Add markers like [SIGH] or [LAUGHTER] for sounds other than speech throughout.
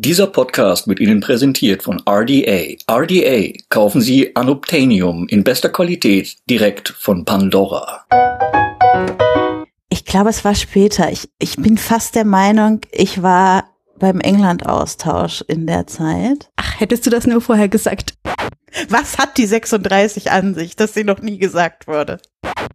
Dieser Podcast wird Ihnen präsentiert von RDA. RDA kaufen Sie Anobtainium in bester Qualität direkt von Pandora. Ich glaube, es war später. Ich, ich bin fast der Meinung, ich war beim England-Austausch in der Zeit. Ach, hättest du das nur vorher gesagt? Was hat die 36 an sich, dass sie noch nie gesagt wurde?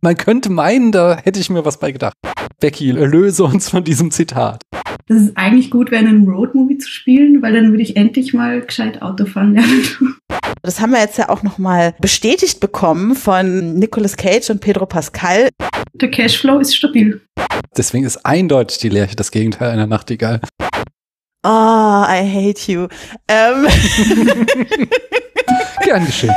Man könnte meinen, da hätte ich mir was bei gedacht. Becky, löse uns von diesem Zitat. Das ist eigentlich gut, wäre einen Roadmovie zu spielen, weil dann würde ich endlich mal gescheit Auto fahren lernen. Das haben wir jetzt ja auch nochmal bestätigt bekommen von Nicolas Cage und Pedro Pascal. Der Cashflow ist stabil. Deswegen ist eindeutig die Lerche das Gegenteil einer Nachtigall. Oh, I hate you. Ähm. [LAUGHS] Gern geschehen.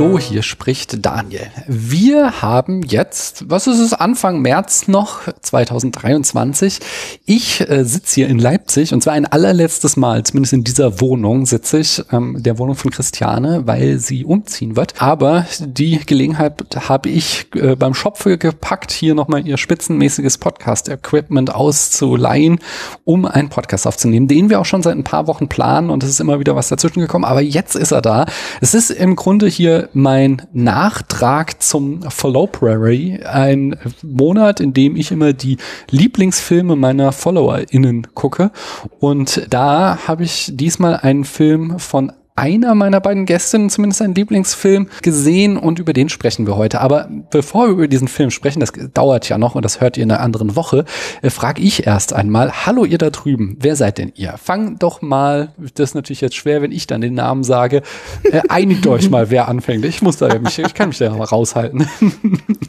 Hallo, hier spricht Daniel. Wir haben jetzt, was ist es, Anfang März noch 2023. Ich äh, sitze hier in Leipzig und zwar ein allerletztes Mal, zumindest in dieser Wohnung sitze ich, ähm, der Wohnung von Christiane, weil sie umziehen wird. Aber die Gelegenheit habe ich äh, beim Schopfe gepackt, hier nochmal ihr spitzenmäßiges Podcast-Equipment auszuleihen, um einen Podcast aufzunehmen, den wir auch schon seit ein paar Wochen planen und es ist immer wieder was dazwischen gekommen. Aber jetzt ist er da. Es ist im Grunde hier mein Nachtrag zum Followprary, ein Monat, in dem ich immer die Lieblingsfilme meiner FollowerInnen gucke. Und da habe ich diesmal einen Film von einer meiner beiden Gästinnen zumindest einen Lieblingsfilm gesehen und über den sprechen wir heute. Aber bevor wir über diesen Film sprechen, das dauert ja noch und das hört ihr in einer anderen Woche, äh, frage ich erst einmal, hallo ihr da drüben, wer seid denn ihr? Fang doch mal, das ist natürlich jetzt schwer, wenn ich dann den Namen sage, äh, einigt [LAUGHS] euch mal, wer anfängt. Ich muss da, mich, ich kann mich da mal raushalten. [LAUGHS]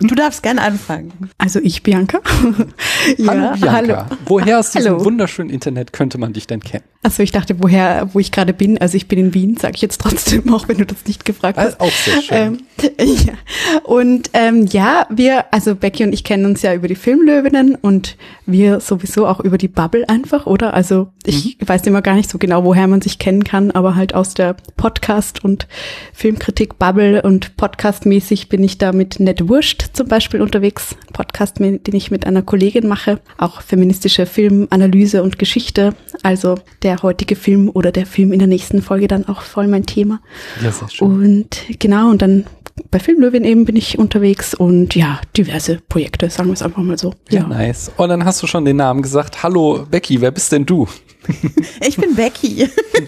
Du darfst gerne anfangen. Also ich, Bianca. [LAUGHS] ja, hallo Bianca. Hallo. Woher aus diesem Hallo. wunderschönen Internet könnte man dich denn kennen? Also ich dachte, woher, wo ich gerade bin. Also ich bin in Wien, sage ich jetzt trotzdem, auch wenn du das nicht gefragt hast. Also auch sehr schön. Ähm, [LAUGHS] ja. Und ähm, ja, wir, also Becky und ich kennen uns ja über die Filmlöwinnen und wir sowieso auch über die Bubble einfach, oder? Also ich mhm. weiß immer gar nicht so genau, woher man sich kennen kann, aber halt aus der Podcast und Filmkritik Bubble und podcastmäßig bin ich da mit Nett Wurscht zum Beispiel unterwegs. Podcast, den ich mit einer Kollegin mache, auch feministische Filmanalyse und Geschichte. Also der heutige Film oder der Film in der nächsten Folge dann auch voll mein Thema. Ja, sehr schön. Und genau, und dann bei Filmlöwin eben bin ich unterwegs und ja, diverse Projekte, sagen wir es einfach mal so. Ja, ja, nice. Und dann hast du schon den Namen gesagt. Hallo Becky, wer bist denn du? [LAUGHS] Ich bin Becky.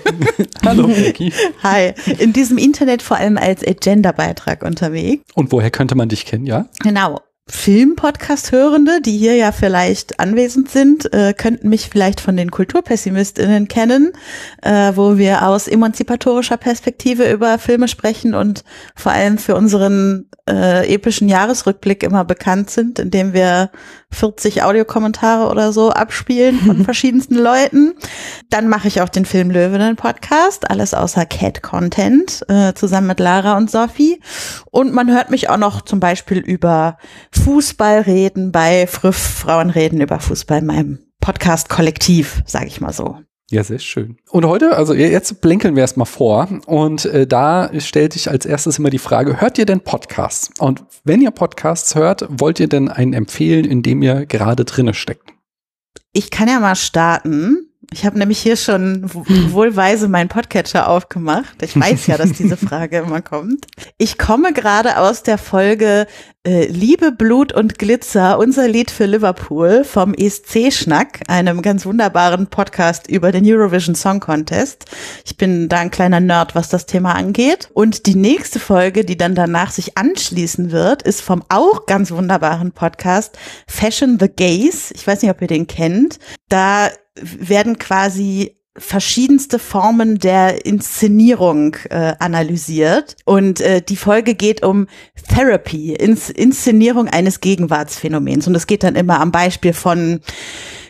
[LAUGHS] Hallo [LAUGHS] Becky. Hi. In diesem Internet vor allem als Agenda-Beitrag unterwegs. Und woher könnte man dich kennen, ja? Genau. Film-Podcast-Hörende, die hier ja vielleicht anwesend sind, äh, könnten mich vielleicht von den KulturpessimistInnen kennen, äh, wo wir aus emanzipatorischer Perspektive über Filme sprechen und vor allem für unseren äh, epischen Jahresrückblick immer bekannt sind, indem wir 40 Audiokommentare oder so abspielen von [LAUGHS] verschiedensten Leuten. Dann mache ich auch den Film Löwinnen Podcast, alles außer Cat Content, äh, zusammen mit Lara und Sophie. Und man hört mich auch noch zum Beispiel über Fußball reden bei Früff Frauen reden über Fußball in meinem Podcast Kollektiv, sage ich mal so. Ja, sehr schön. Und heute, also jetzt blinkeln wir erstmal vor und äh, da stellt sich als erstes immer die Frage, hört ihr denn Podcasts? Und wenn ihr Podcasts hört, wollt ihr denn einen empfehlen, in dem ihr gerade drinne steckt? Ich kann ja mal starten. Ich habe nämlich hier schon wohlweise meinen Podcatcher aufgemacht. Ich weiß ja, dass diese Frage immer kommt. Ich komme gerade aus der Folge äh, Liebe, Blut und Glitzer, unser Lied für Liverpool vom ESC-Schnack, einem ganz wunderbaren Podcast über den Eurovision Song Contest. Ich bin da ein kleiner Nerd, was das Thema angeht. Und die nächste Folge, die dann danach sich anschließen wird, ist vom auch ganz wunderbaren Podcast Fashion the Gays. Ich weiß nicht, ob ihr den kennt. Da werden quasi verschiedenste Formen der Inszenierung äh, analysiert. Und äh, die Folge geht um Therapy, Ins Inszenierung eines Gegenwartsphänomens. Und es geht dann immer am Beispiel von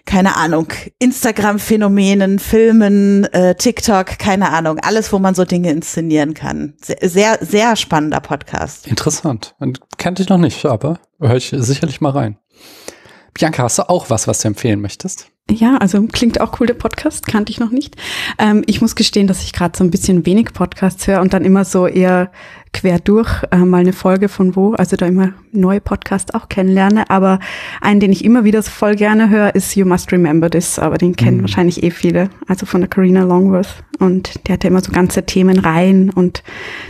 keine Ahnung, Instagram-Phänomenen, Filmen, äh, TikTok, keine Ahnung, alles, wo man so Dinge inszenieren kann. Sehr, sehr, spannender Podcast. Interessant. Kannte ich noch nicht, aber höre ich sicherlich mal rein. Bianca, hast du auch was, was du empfehlen möchtest? Ja, also klingt auch cool, der Podcast, kannte ich noch nicht. Ähm, ich muss gestehen, dass ich gerade so ein bisschen wenig Podcasts höre und dann immer so eher quer durch äh, mal eine Folge von wo, also da immer neue Podcasts auch kennenlerne. Aber einen, den ich immer wieder voll gerne höre, ist You Must Remember This, aber den kennen Mhm. wahrscheinlich eh viele, also von der Carina Longworth. Und der hatte immer so ganze Themen rein und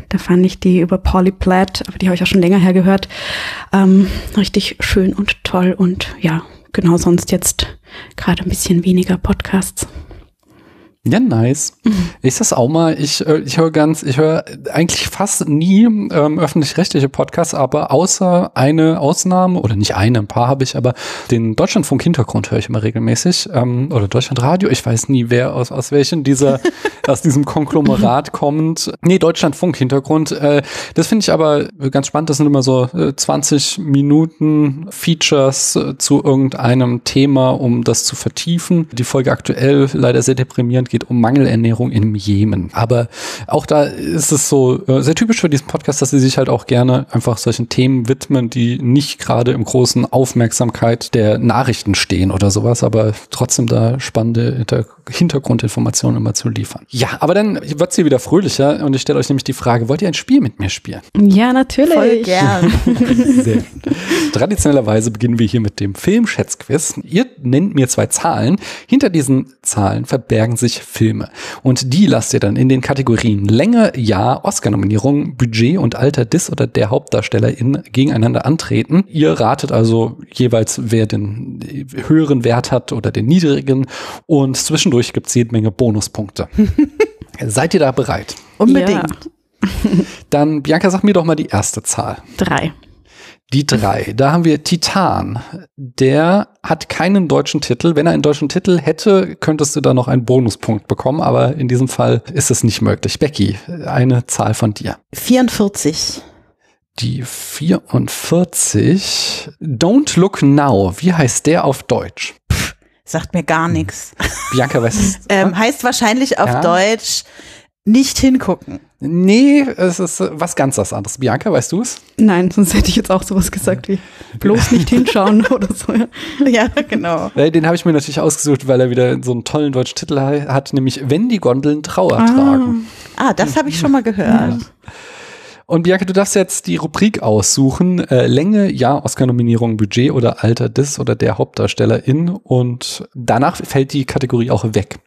da fand ich die über Polly Platt, aber die habe ich auch schon länger her gehört, ähm, richtig schön und toll und ja, genau sonst jetzt gerade ein bisschen weniger Podcasts. Ja, nice. Ich das auch mal, ich, äh, ich höre ganz, ich höre eigentlich fast nie ähm, öffentlich-rechtliche Podcasts, aber außer eine Ausnahme, oder nicht eine, ein paar habe ich, aber den Deutschlandfunk Hintergrund höre ich immer regelmäßig. Ähm, oder Deutschlandradio, ich weiß nie, wer aus, aus welchen dieser, [LAUGHS] aus diesem Konglomerat kommt. Nee, Deutschlandfunk Hintergrund. Äh, das finde ich aber ganz spannend. Das sind immer so äh, 20 Minuten Features äh, zu irgendeinem Thema, um das zu vertiefen. Die Folge aktuell leider sehr deprimierend geht um Mangelernährung im Jemen. Aber auch da ist es so äh, sehr typisch für diesen Podcast, dass sie sich halt auch gerne einfach solchen Themen widmen, die nicht gerade im großen Aufmerksamkeit der Nachrichten stehen oder sowas, aber trotzdem da spannende Hinter Hintergrundinformationen immer zu liefern. Ja, aber dann wird sie wieder fröhlicher und ich stelle euch nämlich die Frage, wollt ihr ein Spiel mit mir spielen? Ja, natürlich. Voll [LAUGHS] gern. Sehr gut. Traditionellerweise beginnen wir hier mit dem Filmschätzquiz. Ihr nennt mir zwei Zahlen. Hinter diesen Zahlen verbergen sich Filme. Und die lasst ihr dann in den Kategorien Länge, Jahr, Oscar-Nominierung, Budget und Alter des oder der Hauptdarstellerin gegeneinander antreten. Ihr ratet also jeweils, wer den höheren Wert hat oder den niedrigen. Und zwischendurch gibt es jede Menge Bonuspunkte. [LAUGHS] Seid ihr da bereit? Unbedingt. Dann, Bianca, sag mir doch mal die erste Zahl. Drei. Die drei. Da haben wir Titan. Der hat keinen deutschen Titel. Wenn er einen deutschen Titel hätte, könntest du da noch einen Bonuspunkt bekommen, aber in diesem Fall ist es nicht möglich. Becky, eine Zahl von dir. 44. Die 44. Don't Look Now. Wie heißt der auf Deutsch? Sagt mir gar nichts. Bianca weiß. [LAUGHS] Ähm, heißt wahrscheinlich auf Ja. Deutsch nicht hingucken. nee, es ist was ganz was anderes. Bianca, weißt du es? Nein, sonst hätte ich jetzt auch sowas gesagt wie bloß nicht hinschauen [LAUGHS] oder so. Ja. Ja, genau. Den habe ich mir natürlich ausgesucht, weil er wieder so einen tollen deutschen Titel hat, nämlich Wenn die Gondeln Trauer tragen. Ah, das habe ich schon mal gehört. Und Bianca, du darfst jetzt die Rubrik aussuchen. Äh, Länge, ja, Oscar-Nominierung, Budget oder Alter des oder der Hauptdarstellerin. Und danach fällt die Kategorie auch weg.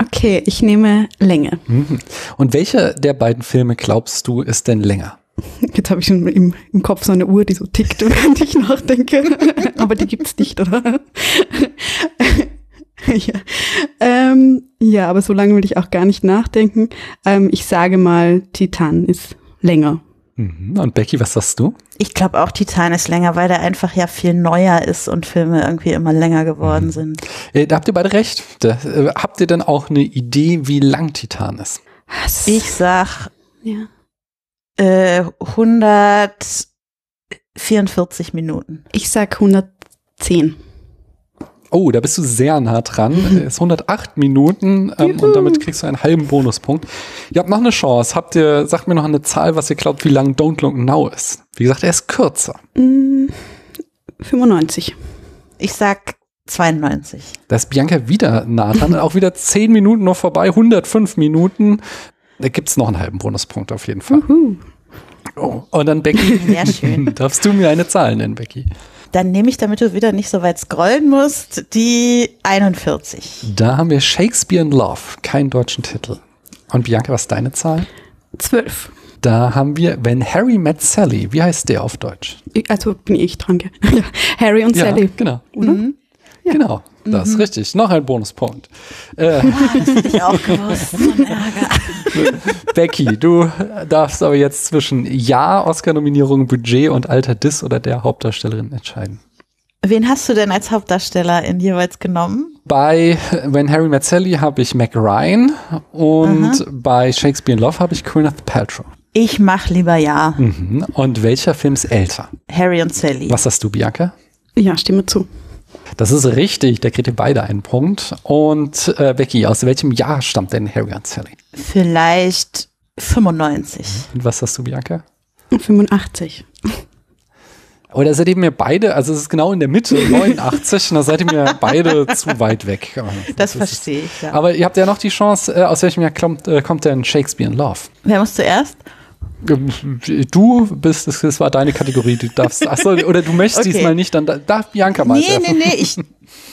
Okay, ich nehme Länge. Mhm. Und welche der beiden Filme glaubst du ist denn länger? Jetzt habe ich schon im, im Kopf so eine Uhr, die so tickt, [LAUGHS] während ich nachdenke. Aber die gibt's nicht, oder? [LAUGHS] ja. Ähm, ja, aber so lange will ich auch gar nicht nachdenken. Ähm, ich sage mal, Titan ist länger. Mhm. Und Becky, was sagst du? Ich glaube auch Titan ist länger, weil der einfach ja viel neuer ist und Filme irgendwie immer länger geworden sind. Äh, da habt ihr beide recht. Da, äh, habt ihr denn auch eine Idee, wie lang Titan ist? Was? Ich sag ja. äh, 144 Minuten. ich sag 110. Oh, da bist du sehr nah dran. Es ist 108 Minuten ähm, und damit kriegst du einen halben Bonuspunkt. Ihr habt noch eine Chance. Habt ihr, sagt mir noch eine Zahl, was ihr glaubt, wie lang Don't Look Now ist. Wie gesagt, er ist kürzer. Mm, 95. Ich sag 92. Da ist Bianca wieder nah dran. [LAUGHS] auch wieder 10 Minuten noch vorbei, 105 Minuten. Da gibt's noch einen halben Bonuspunkt auf jeden Fall. Uhu. Oh. Und dann Becky. Sehr schön. [LAUGHS] Darfst du mir eine Zahl nennen, Becky? Dann nehme ich, damit du wieder nicht so weit scrollen musst, die 41. Da haben wir Shakespeare in Love, keinen deutschen Titel. Und Bianca, was ist deine Zahl? 12. Da haben wir When Harry Met Sally. Wie heißt der auf Deutsch? Also bin ich dran. gell? [LAUGHS] Ja. Harry und Sally. Ja, genau. Oder? Genau, das ist richtig. Noch ein Bonuspunkt. Äh, Hätte ich [LAUGHS] auch gewusst. So Ärger. Becky, du darfst aber jetzt zwischen Ja, Oscar-Nominierung, Budget und Alter des oder der Hauptdarstellerin entscheiden. Wen hast du denn als Hauptdarstellerin jeweils genommen? Bei When Harry Met Sally habe ich Mac Ryan und bei Shakespeare in Love habe ich Gwyneth Paltrow. Ich mach lieber ja. Mhm. Und welcher Film ist älter? Harry und Sally. Was hast du, Bianca? Ja, stimme zu. Das ist richtig, da kriegt ihr beide einen Punkt. Und äh, Becky, aus welchem Jahr stammt denn Harry und Sally? Vielleicht 95. Und was hast du, Bianca? 85. Oder seid ihr mir beide, also es ist genau in der Mitte, [LAUGHS] 89, und da seid ihr mir beide [LAUGHS] zu weit weg. Das, ist- verstehe ich, ja. Aber ihr habt ja noch die Chance, äh, aus welchem Jahr kommt, äh, kommt denn Shakespeare in Love? Wer muss zuerst? Du bist, das, war deine Kategorie, du darfst, achso, oder du möchtest Okay. diesmal nicht, dann da- darf Bianca mal. Nee, nee, nee, ich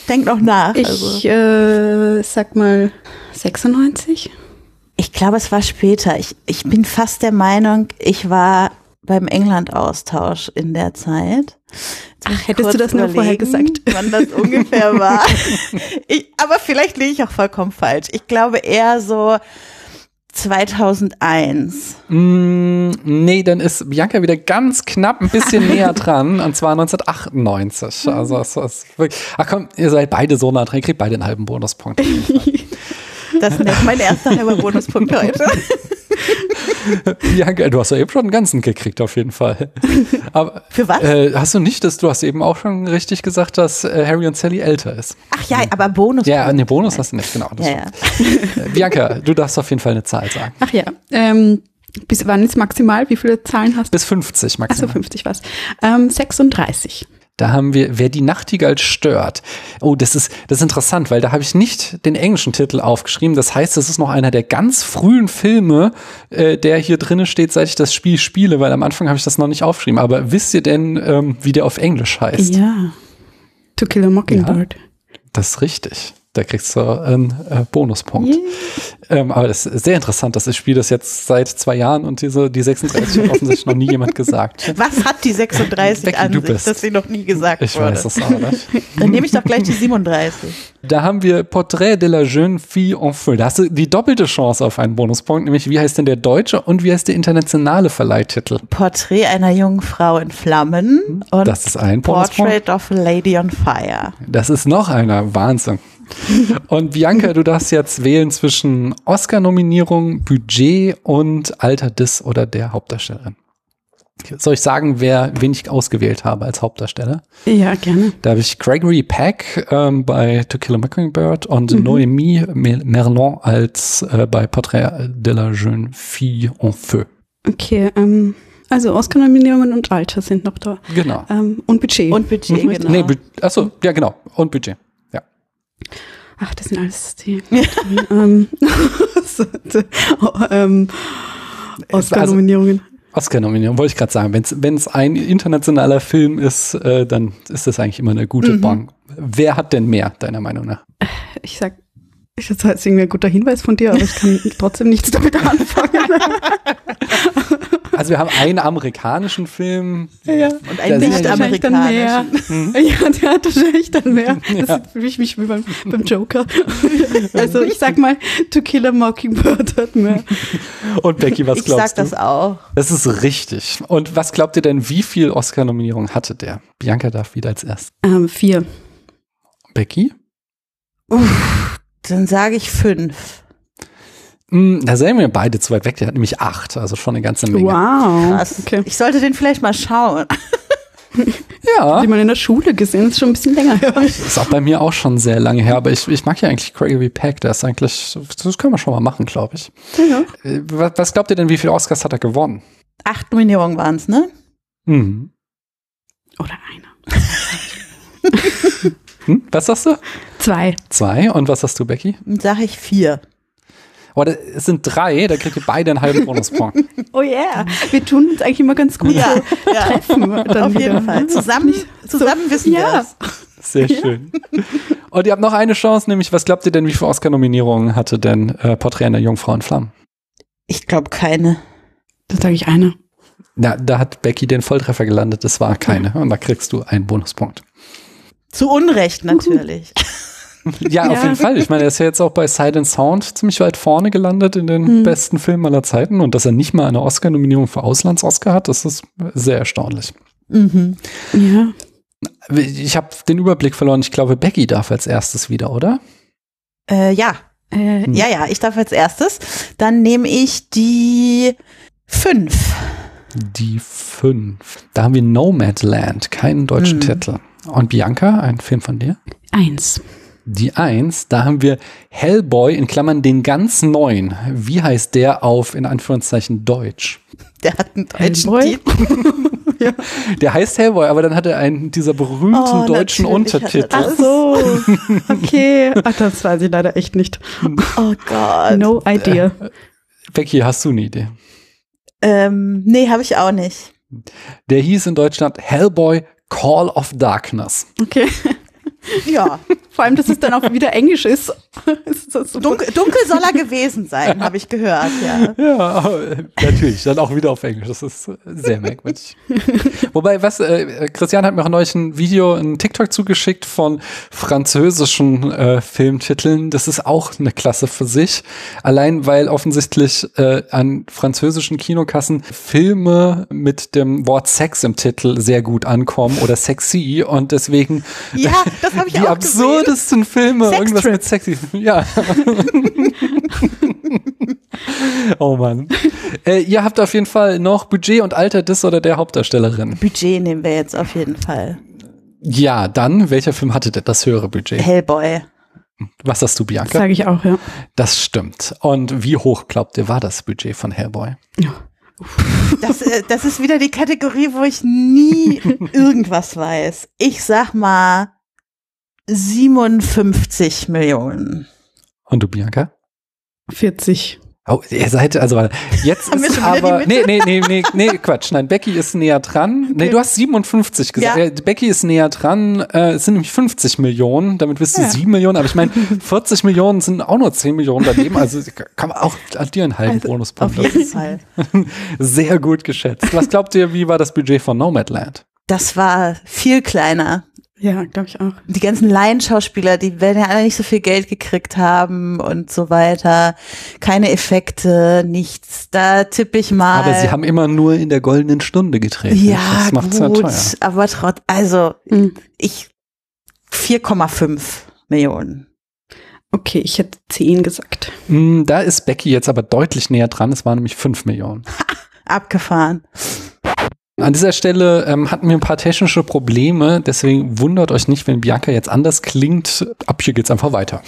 denk noch nach. Ich also. äh, sag mal 96. Ich glaube, es war später. Ich, ich bin fast der Meinung, ich war beim England-Austausch in der Zeit. Ich hättest du das nur vorher gesagt? Wann das ungefähr war. [LAUGHS] ich, aber vielleicht liege ich auch vollkommen falsch. Ich glaube eher so 2001. Mm, nee, dann ist Bianca wieder ganz knapp ein bisschen [LAUGHS] näher dran, und zwar 1998. Also, es ist wirklich, ach komm, ihr seid beide so nah dran, ihr kriegt beide einen halben Bonuspunkt. [LAUGHS] Das ist mein erster halber Bonuspunkt heute. Bianca, du hast ja eben schon einen ganzen gekriegt, auf jeden Fall. Aber, Für was? Äh, hast du nicht, dass du hast eben auch schon richtig gesagt, dass äh, Harry und Sally älter ist? Ach ja, aber Bonus. Ja, eine Bonus hast du nicht, genau. das Ja, ja. Äh, Bianca, du darfst auf jeden Fall eine Zahl sagen. Ach ja. Ähm, bis wann ist maximal? Wie viele Zahlen hast du? Bis 50 Achso, maximal. 50 was. Ähm, 36. Da haben wir, wer die Nachtigall stört. Oh, das ist, das ist interessant, weil da habe ich nicht den englischen Titel aufgeschrieben. Das heißt, das ist noch einer der ganz frühen Filme, äh, der hier drinne steht, seit ich das Spiel spiele, weil am Anfang habe ich das noch nicht aufgeschrieben. Aber wisst ihr denn, ähm, wie der auf Englisch heißt? Ja. To Kill a Mockingbird. Das ist richtig. Da kriegst du einen äh, Bonuspunkt. Ähm, aber das ist sehr interessant, dass ich spiele das jetzt seit zwei Jahren und diese, die 36 hat offensichtlich noch nie jemand gesagt. [LAUGHS] Was hat die 36 Becky, an du sich, bist. dass sie noch nie gesagt Ich wurde? weiß das auch nicht. [LAUGHS] Dann nehme ich doch gleich die 37. Da haben wir Portrait de la jeune fille en feu. Da hast du die doppelte Chance auf einen Bonuspunkt, nämlich wie heißt denn der deutsche und wie heißt der internationale Verleihtitel? Porträt einer jungen Frau in Flammen und Das ist ein Bonuspunkt. Portrait of a Lady on Fire. Das ist noch einer. Wahnsinn. Und Bianca, du darfst jetzt wählen zwischen Oscar-Nominierung, Budget und Alter des oder der Hauptdarstellerin. Soll ich sagen, wer, wen ich ausgewählt habe als Hauptdarsteller? Ja, gerne. Da habe ich Gregory Peck ähm, bei To Kill a Mockingbird und Noémie Mer- Merlon als äh, bei Portrait de la jeune fille en feu. Okay, ähm, also Oscar-Nominierungen und Alter sind noch da. Genau. Ähm, und Budget. Und Budget, Mhm. genau. Nee, Bu achso, ja genau. Und Budget. Ach, das sind alles die. [LAUGHS] ähm, [LAUGHS] ähm, Oscar-Nominierungen. Oscar-Nominierung, wollte ich gerade sagen. Wenn es ein internationaler Film ist, äh, dann ist das eigentlich immer eine gute Mhm. Bank. Wer hat denn mehr, deiner Meinung nach? Ich sag, ich das jetzt irgendwie ein guter Hinweis von dir, aber ich kann [LAUGHS] trotzdem nichts damit anfangen. Also wir haben einen amerikanischen Film. ja. Und Da ein sind nicht ja. Ja, der hat wahrscheinlich dann mehr. [LAUGHS] Das ist für mich wie beim, beim Joker. [LAUGHS] Also ich sag mal, To Kill a Mockingbird hat mehr. Und Becky, was Ich sag glaubst du? das auch. Das ist richtig. Und was glaubt ihr denn, wie viel Oscar-Nominierung hatte der? Bianca darf wieder als erst. Ähm, vier. Becky? Dann sage ich fünf. Hm, da sehen wir beide zu weit weg. Der hat nämlich acht, also schon eine ganze Menge. Wow. Krass. Okay. Ich sollte den vielleicht mal schauen. [LAUGHS] Ja, Die man in der Schule gesehen, das ist schon ein bisschen länger her. ist auch bei mir auch schon sehr lange her, aber ich, ich mag ja eigentlich Gregory Peck. Der ist eigentlich, das können wir schon mal machen, glaube ich. Ja. Äh, Was, was glaubt ihr denn, wie viele Oscars hat er gewonnen? Acht Nominierungen waren es, ne? Mhm. Oder einer. [LAUGHS] Hm? Was sagst du? Zwei. Zwei. Und was sagst du, Becky? Sage ich vier. Oder es sind drei, da kriegt ihr beide einen halben Bonuspunkt. [LAUGHS] Oh yeah. Wir tun uns eigentlich immer ganz gut Ja, ja. treffen. Dann Auf wieder. jeden Fall. Zusammen, zusammen wissen wir Ja. es. Sehr schön. Und ihr habt noch eine Chance, nämlich, was glaubt ihr denn, wie viele Oscar-Nominierungen hatte denn äh, Porträt einer Jungfrau in Flammen? Ich glaube keine. Da sage ich eine. Na, da hat Becky den Volltreffer gelandet, das war keine. Und da kriegst du einen Bonuspunkt. Zu Unrecht natürlich. Ja, auf Ja. jeden Fall. Ich meine, er ist ja jetzt auch bei Silent Sound ziemlich weit vorne gelandet in den besten Filmen aller Zeiten. Und dass er nicht mal eine Oscar-Nominierung für Auslands-Oscar hat, das ist sehr erstaunlich. Mhm. Ja. Ich habe den Überblick verloren. Ich glaube, Becky darf als erstes wieder, oder? Äh, ja, Äh, ja, ja, ich darf als erstes. Dann nehme ich die fünf. Die fünf. Da haben wir Nomadland, keinen deutschen Mhm. Titel. Und Bianca, ein Film von dir? eins. Die eins, da haben wir Hellboy in Klammern den ganz neuen. Wie heißt der auf in Anführungszeichen Deutsch? Der hat einen deutschen Hellboy? Titel. [LAUGHS] Der heißt Hellboy, aber dann hat er einen dieser berühmten Oh, deutschen er Untertitel. Ach so. Okay. Ach, das weiß ich leider echt nicht. Oh Gott. No idea. Becky, hast du eine Idee? Ähm, nee, habe ich auch nicht. Der hieß in Deutschland Hellboy Call of Darkness. Okay. Ja, [LAUGHS] Vor allem, dass es dann auch wieder Englisch ist. [LAUGHS] ist dunkel, dunkel soll er [LAUGHS] gewesen sein, habe ich gehört, ja. Ja, natürlich, dann auch wieder auf Englisch. Das ist sehr merkwürdig. Wobei, was, äh, Christian hat mir auch neulich ein Video, ein TikTok zugeschickt von französischen äh, Filmtiteln. Das ist auch eine Klasse für sich. Allein, weil offensichtlich äh, an französischen Kinokassen Filme mit dem Wort Sex im Titel sehr gut ankommen oder sexy und deswegen Ja, das habe ich [LAUGHS] die auch gesehen. Absurdesten Filme, Sex irgendwas Trip. mit sexy. Ja. [LAUGHS] oh Mann. Äh, ihr habt auf jeden Fall noch Budget und Alter des oder der Hauptdarstellerin. Budget nehmen wir jetzt auf jeden Fall. Ja, dann, welcher Film hatte denn das höhere Budget? Hellboy. Was hast du, Bianca? Sage ich auch, ja. Das stimmt. Und wie hoch glaubt ihr, war das Budget von Hellboy? Das, äh, das ist wieder die Kategorie, wo ich nie [LAUGHS] irgendwas weiß. Ich sag mal 57 Millionen. Und du, Bianca? 40. Oh, ihr seid, also warte, jetzt [LAUGHS] Haben ist aber, nee, nee, nee, nee, nee, Quatsch, nein, Becky ist näher dran. Nee, Okay. du hast 57 gesagt. Ja. Ja. Becky ist näher dran, äh, es sind nämlich 50 Millionen, damit bist du Ja. 7 Millionen, aber ich meine, 40 Millionen sind auch nur 10 Millionen daneben, also kann man auch addieren einen halben Also, Bonuspunkt. Auf jeden Fall. [LAUGHS] Sehr gut geschätzt. Was glaubt ihr, wie war das Budget von Nomadland? Das war viel kleiner. Ja, glaube ich auch. Die ganzen Laienschauspieler, die werden ja alle nicht so viel Geld gekriegt haben und so weiter. Keine Effekte, nichts. Da tippe ich mal. Aber sie haben immer nur in der goldenen Stunde gedreht. ja, das macht's ja gut, teuer. aber trotz, also Hm. ich 4,5 Millionen. Okay, ich hätte 10 gesagt. Mm, Da ist Becky jetzt aber deutlich näher dran. Es waren nämlich 5 Millionen. [LAUGHS] Abgefahren. An dieser Stelle ähm, hatten wir ein paar technische Probleme, deswegen wundert euch nicht, wenn Bianca jetzt anders klingt. Ab hier geht's einfach weiter.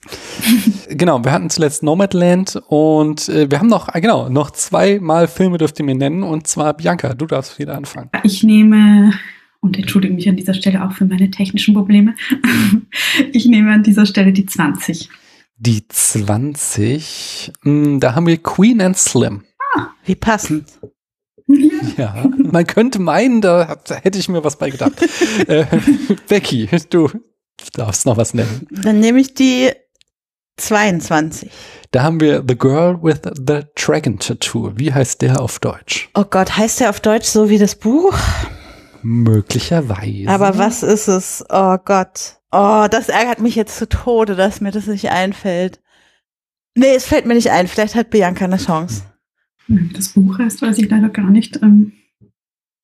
[LAUGHS] genau, wir hatten zuletzt Nomadland und äh, wir haben noch, ah, genau, noch zweimal Filme dürft ihr mir nennen und zwar Bianca, du darfst wieder anfangen. Ich nehme, und entschuldige mich an dieser Stelle auch für meine technischen Probleme, [LAUGHS] ich nehme an dieser Stelle die 20. Die 20, mh, da haben wir Queen and Slim. Wie passend. [LAUGHS] Ja, [LAUGHS] man könnte meinen, da, da hätte ich mir was bei gedacht. [LAUGHS] äh, Becky, du darfst noch was nennen. Dann nehme ich die 22. Da haben wir The Girl with the Dragon Tattoo. Wie heißt der auf Deutsch? Oh Gott, heißt der auf Deutsch so wie das Buch? Möglicherweise. Aber was ist es? Oh Gott. Oh, das ärgert mich jetzt zu Tode, dass mir das nicht einfällt. Nee, es fällt mir nicht ein. Vielleicht hat Bianca eine Chance. Das Buch heißt, weiß ich leider gar nicht. Ähm,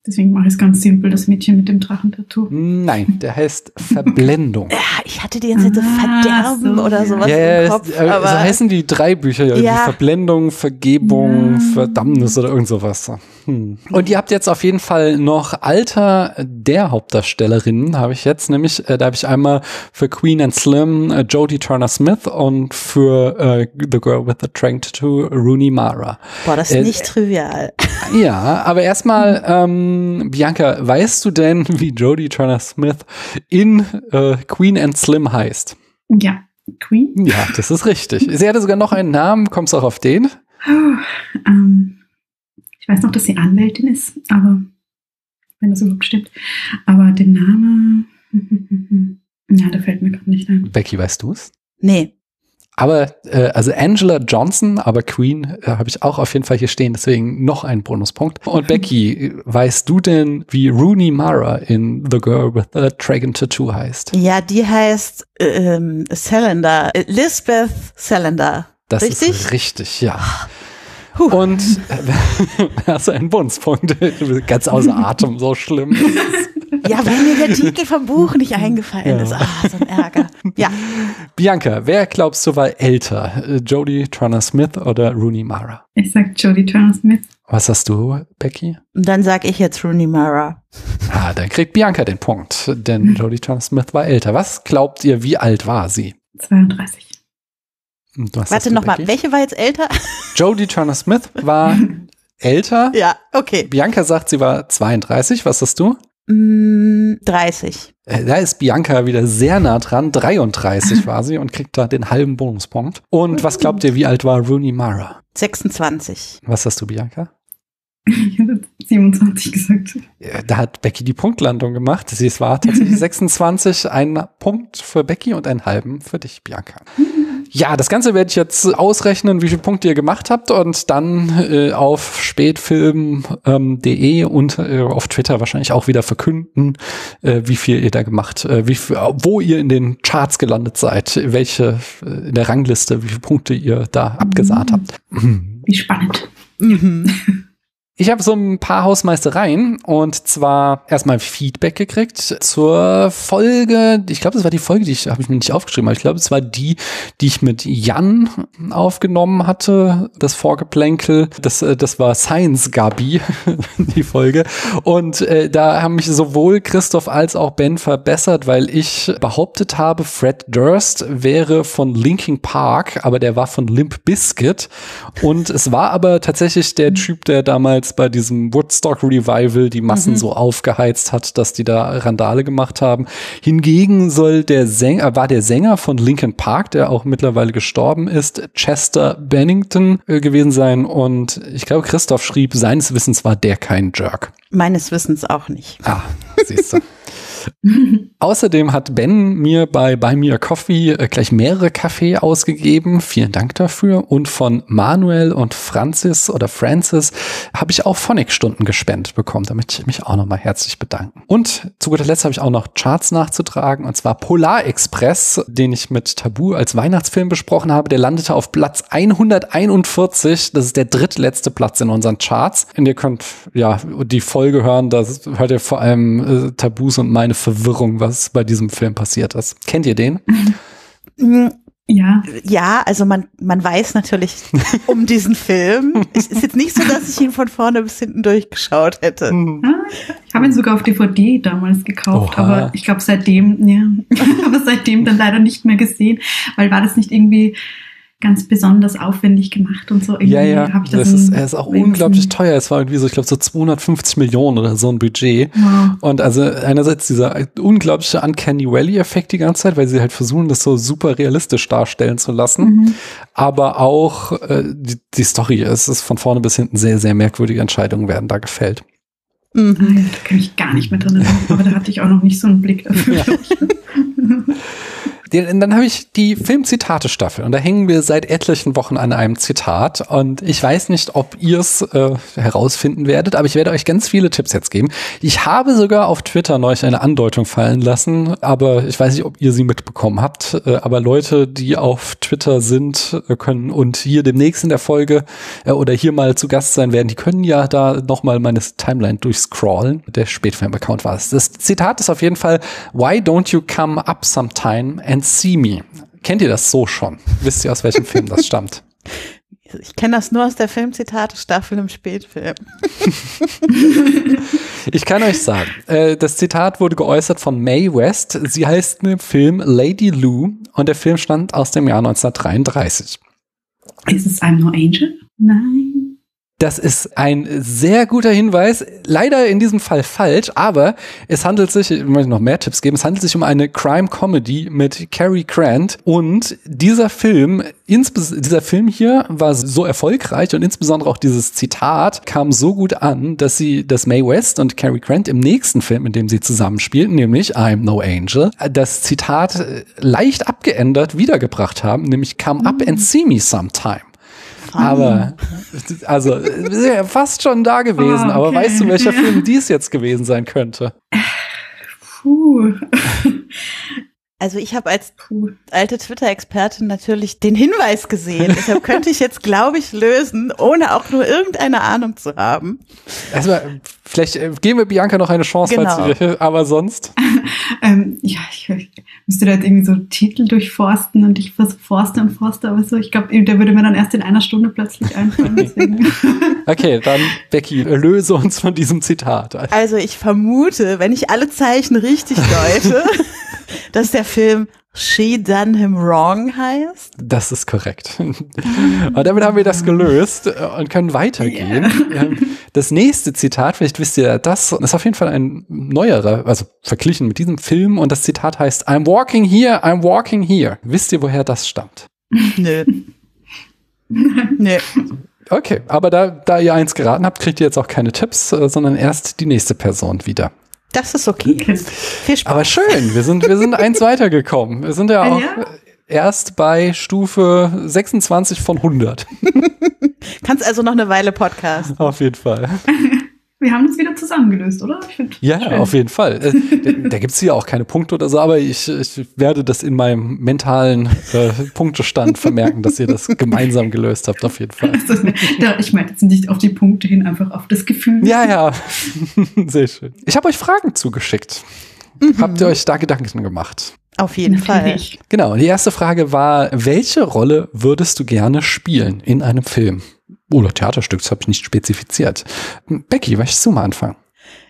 Deswegen mache ich es ganz simpel, das Mädchen mit dem Drachentattoo. Nein, der heißt Verblendung. Ja, [LAUGHS] ich hatte die ganze Zeit so Ah, Verderben so, oder ja. sowas ja, im ja, Kopf. es- äh, aber so heißen die drei Bücher ja, Ja. Die Verblendung, Vergebung, Ja. Verdammnis oder irgend sowas. Hm. Und ihr habt jetzt auf jeden Fall noch Alter der Hauptdarstellerinnen, habe ich jetzt, nämlich, äh, da habe ich einmal für Queen and Slim äh, Jodie Turner Smith und für äh, The Girl with the Dragon Tattoo Rooney Mara. boah, das ist äh, nicht trivial. [LAUGHS] Ja, aber erstmal, ähm, Bianca, weißt du denn, [LAUGHS] wie Jodie Turner Smith in äh, Queen and Slim heißt? Ja, Queen. Ja, das ist richtig. Sie hatte sogar noch einen Namen, kommst du auch auf den? Oh, ähm, ich weiß noch, dass sie Anwältin ist, aber wenn das überhaupt stimmt. Aber den Namen, [LAUGHS] ja, der fällt mir gerade nicht ein. Becky, weißt du es? Nee. Aber, äh, also Angela Johnson, aber Queen äh, habe ich auch auf jeden Fall hier stehen, deswegen noch ein Bonuspunkt. Und Becky, weißt du denn, wie Rooney Mara in The Girl with the Dragon Tattoo heißt? Ja, die heißt ähm. Äh, Lisbeth Cylinder. Das Richtig? ist richtig, ja. Puh. Und hast du einen Bonuspunkt. Du bist ganz außer Atem, so schlimm. Ja, wenn mir der Titel vom Buch nicht eingefallen Ja. ist. Ah, so ein Ärger. Ja, Bianca, wer glaubst du war älter? Äh, Jodie Turner Smith oder Rooney Mara? Ich sag Jodie Turner Smith. Was hast du, Becky? dann sag ich jetzt Rooney Mara. Ah, dann kriegt Bianca den Punkt, denn [LAUGHS] Jodie Turner Smith war älter. Was glaubt ihr, wie alt war sie? 32. Warte nochmal, welche war jetzt älter? [LAUGHS] Jodie Turner Smith war älter. Ja, okay. Bianca sagt, sie war 32. Was hast du? Mm, 30. Äh, Da ist Bianca wieder sehr nah dran. 33 war sie und kriegt da den halben Bonuspunkt. Und was glaubt ihr, wie alt war Rooney Mara? 26. Was hast du, Bianca? Ich hätte 27 gesagt. Da hat Becky die Punktlandung gemacht. Sie war tatsächlich [LAUGHS] 26. Ein Punkt für Becky und einen halben für dich, Bianca. [LAUGHS] Ja, das Ganze werde ich jetzt ausrechnen, wie viele Punkte ihr gemacht habt und dann äh, auf spätfilm.de und äh, auf Twitter wahrscheinlich auch wieder verkünden, äh, wie viel ihr da gemacht, äh, wie viel, wo ihr in den Charts gelandet seid, welche äh, in der Rangliste, wie viele Punkte ihr da abgesahnt habt. Wie spannend. Mhm. Ich habe so ein paar Hausmeistereien und zwar erstmal Feedback gekriegt zur Folge. Ich glaube, das war die Folge, die ich habe ich mir nicht aufgeschrieben, aber ich glaube, es war die, die ich mit Jan aufgenommen hatte, das Vorgeplänkel. Das, äh, das war Science Gabi, [LAUGHS] die Folge. Und äh, da haben mich sowohl Christoph als auch Ben verbessert, weil ich behauptet habe, Fred Durst wäre von Linkin Park, aber der war von Limp Bizkit. Und es war aber tatsächlich der Typ, der damals bei diesem Woodstock Revival die Massen so aufgeheizt hat, dass die da Randale gemacht haben. Hingegen soll der Sänger, war der Sänger von Linkin Park, der auch mittlerweile gestorben ist, Chester Bennington äh, gewesen sein. Und ich glaube, Christoph schrieb, seines Wissens war der kein Jerk. Meines Wissens auch nicht. Ah, siehst du. [LAUGHS] [LAUGHS] Außerdem hat Ben mir bei Buy Me a Coffee äh, gleich mehrere Kaffee ausgegeben. Vielen Dank dafür. Und von Manuel und Francis oder Francis habe ich auch Phonic-Stunden gespendet bekommen. Da möchte ich mich auch nochmal herzlich bedanken. Und zu guter Letzt habe ich auch noch Charts nachzutragen. Und zwar Polar Express, den ich mit Tabu als Weihnachtsfilm besprochen habe. Der landete auf Platz 141. Das ist der drittletzte Platz in unseren Charts. Und ihr könnt ja die Folge hören. Da hört ihr vor allem äh, Tabus und meine Verwirrung, was bei diesem Film passiert ist. Kennt ihr den? [LAUGHS] Ja, Ja, also man, man weiß natürlich [LAUGHS] um diesen Film. Es ist jetzt nicht so, dass ich ihn von vorne bis hinten durchgeschaut hätte. Ah, ich habe ihn sogar auf DVD damals gekauft, Oha. aber ich glaube seitdem, ja, [LAUGHS] aber seitdem dann leider nicht mehr gesehen, weil war das nicht irgendwie ganz besonders aufwendig gemacht und so. Irgendwie Ja, ja, hab ich das das ist, er ist auch unglaublich teuer. Es war irgendwie so, ich glaube, so 250 Millionen oder so ein Budget. Wow. Und also einerseits dieser unglaubliche Uncanny Valley-Effekt die ganze Zeit, weil sie halt versuchen, das so super realistisch darstellen zu lassen. Mhm. Aber auch äh, die, die Story, es ist von vorne bis hinten sehr, sehr merkwürdige Entscheidungen werden da gefällt. Ah, Mhm. ja, da kann ich gar nicht mehr drin erinnern, aber da hatte ich auch noch nicht so einen Blick dafür. Den, [LAUGHS] dann habe ich die Filmzitate-Staffel und da hängen wir seit etlichen Wochen an einem Zitat und ich weiß nicht, ob ihr es äh, herausfinden werdet, aber ich werde euch ganz viele Tipps jetzt geben. Ich habe sogar auf Twitter neulich eine Andeutung fallen lassen, aber ich weiß nicht, ob ihr sie mitbekommen habt. Äh, aber Leute, die auf Twitter sind, äh, können und hier demnächst in der Folge äh, oder hier mal zu Gast sein werden, die können ja da nochmal meine Timeline durchscrollen. Der Spätfilm-Account war es. Das Zitat ist auf jeden Fall Why don't you come up sometime and see me? Kennt ihr das so schon? Wisst ihr, aus welchem Film das stammt? Ich kenne das nur aus der Filmzitate-Staffel im Spätfilm. Ich kann euch sagen, äh, das Zitat wurde geäußert von Mae West. Sie heißt im Film Lady Lou und der Film stammt aus dem Jahr 1933. Ist es I'm No Angel? Nein. Das ist ein sehr guter Hinweis. Leider in diesem Fall falsch, aber es handelt sich, ich möchte noch mehr Tipps geben, es handelt sich um eine Crime-Comedy mit Cary Grant und dieser Film, dieser Film hier war so erfolgreich und insbesondere auch dieses Zitat kam so gut an, dass sie, dass Mae West und Cary Grant im nächsten Film, in dem sie zusammenspielten, nämlich I'm No Angel, das Zitat leicht abgeändert wiedergebracht haben, nämlich Come up and see me sometime. Aber, also, ist ja fast schon da gewesen. Aber okay. weißt du, welcher [LAUGHS] Film dies jetzt gewesen sein könnte? Puh. Also ich habe als alte Twitter-Expertin natürlich den Hinweis gesehen. Deshalb könnte ich jetzt, glaube ich, lösen, ohne auch nur irgendeine Ahnung zu haben. Erstmal, vielleicht äh, geben wir Bianca noch eine Chance, Genau. falls sie, [LAUGHS] aber sonst. [LAUGHS] Ähm, ja, ich, ich müsste da jetzt irgendwie so Titel durchforsten und ich versuche forste und forste, aber so, ich glaube, der würde mir dann erst in einer Stunde plötzlich einfallen. [LAUGHS] Okay, dann Becky, löse uns von diesem Zitat. Also ich vermute, wenn ich alle Zeichen richtig deute, dass der Film She Done Him Wrong heißt? Das ist korrekt. Und damit haben wir das gelöst und können weitergehen. Ähm, Das nächste Zitat, vielleicht wisst ihr das, ist auf jeden Fall ein neuerer, also verglichen mit diesem Film. Und das Zitat heißt, I'm walking here, I'm walking here. Wisst ihr, woher das stammt? Nö. Nö. Okay, aber da, da ihr eins geraten habt, kriegt ihr jetzt auch keine Tipps, äh, sondern erst die nächste Person wieder. Das ist okay. [LAUGHS] Viel Spaß. Aber schön, wir sind, wir sind eins [LAUGHS] weitergekommen. Wir sind ja auch ja? erst bei Stufe 26 von 100. [LAUGHS] Kannst also noch eine Weile Podcast. Auf jeden Fall. Wir haben das wieder zusammengelöst, oder? Ja, schön. auf jeden Fall. Äh, Da, [LAUGHS] da gibt's hier auch keine Punkte oder so, aber ich, ich werde das in meinem mentalen äh, Punktestand vermerken, dass ihr das [LAUGHS] gemeinsam gelöst habt, auf jeden Fall. Ist- da- Ich meine jetzt nicht auf die Punkte hin, einfach auf das Gefühl. Ja, ja. [LAUGHS] Sehr schön. Ich habe euch Fragen zugeschickt. Habt ihr euch da Gedanken gemacht? Auf jeden Fall. Genau, die erste Frage war, welche Rolle würdest du gerne spielen in einem Film? Oder Theaterstück, das habe ich nicht spezifiziert. Becky, möchtest du mal anfangen?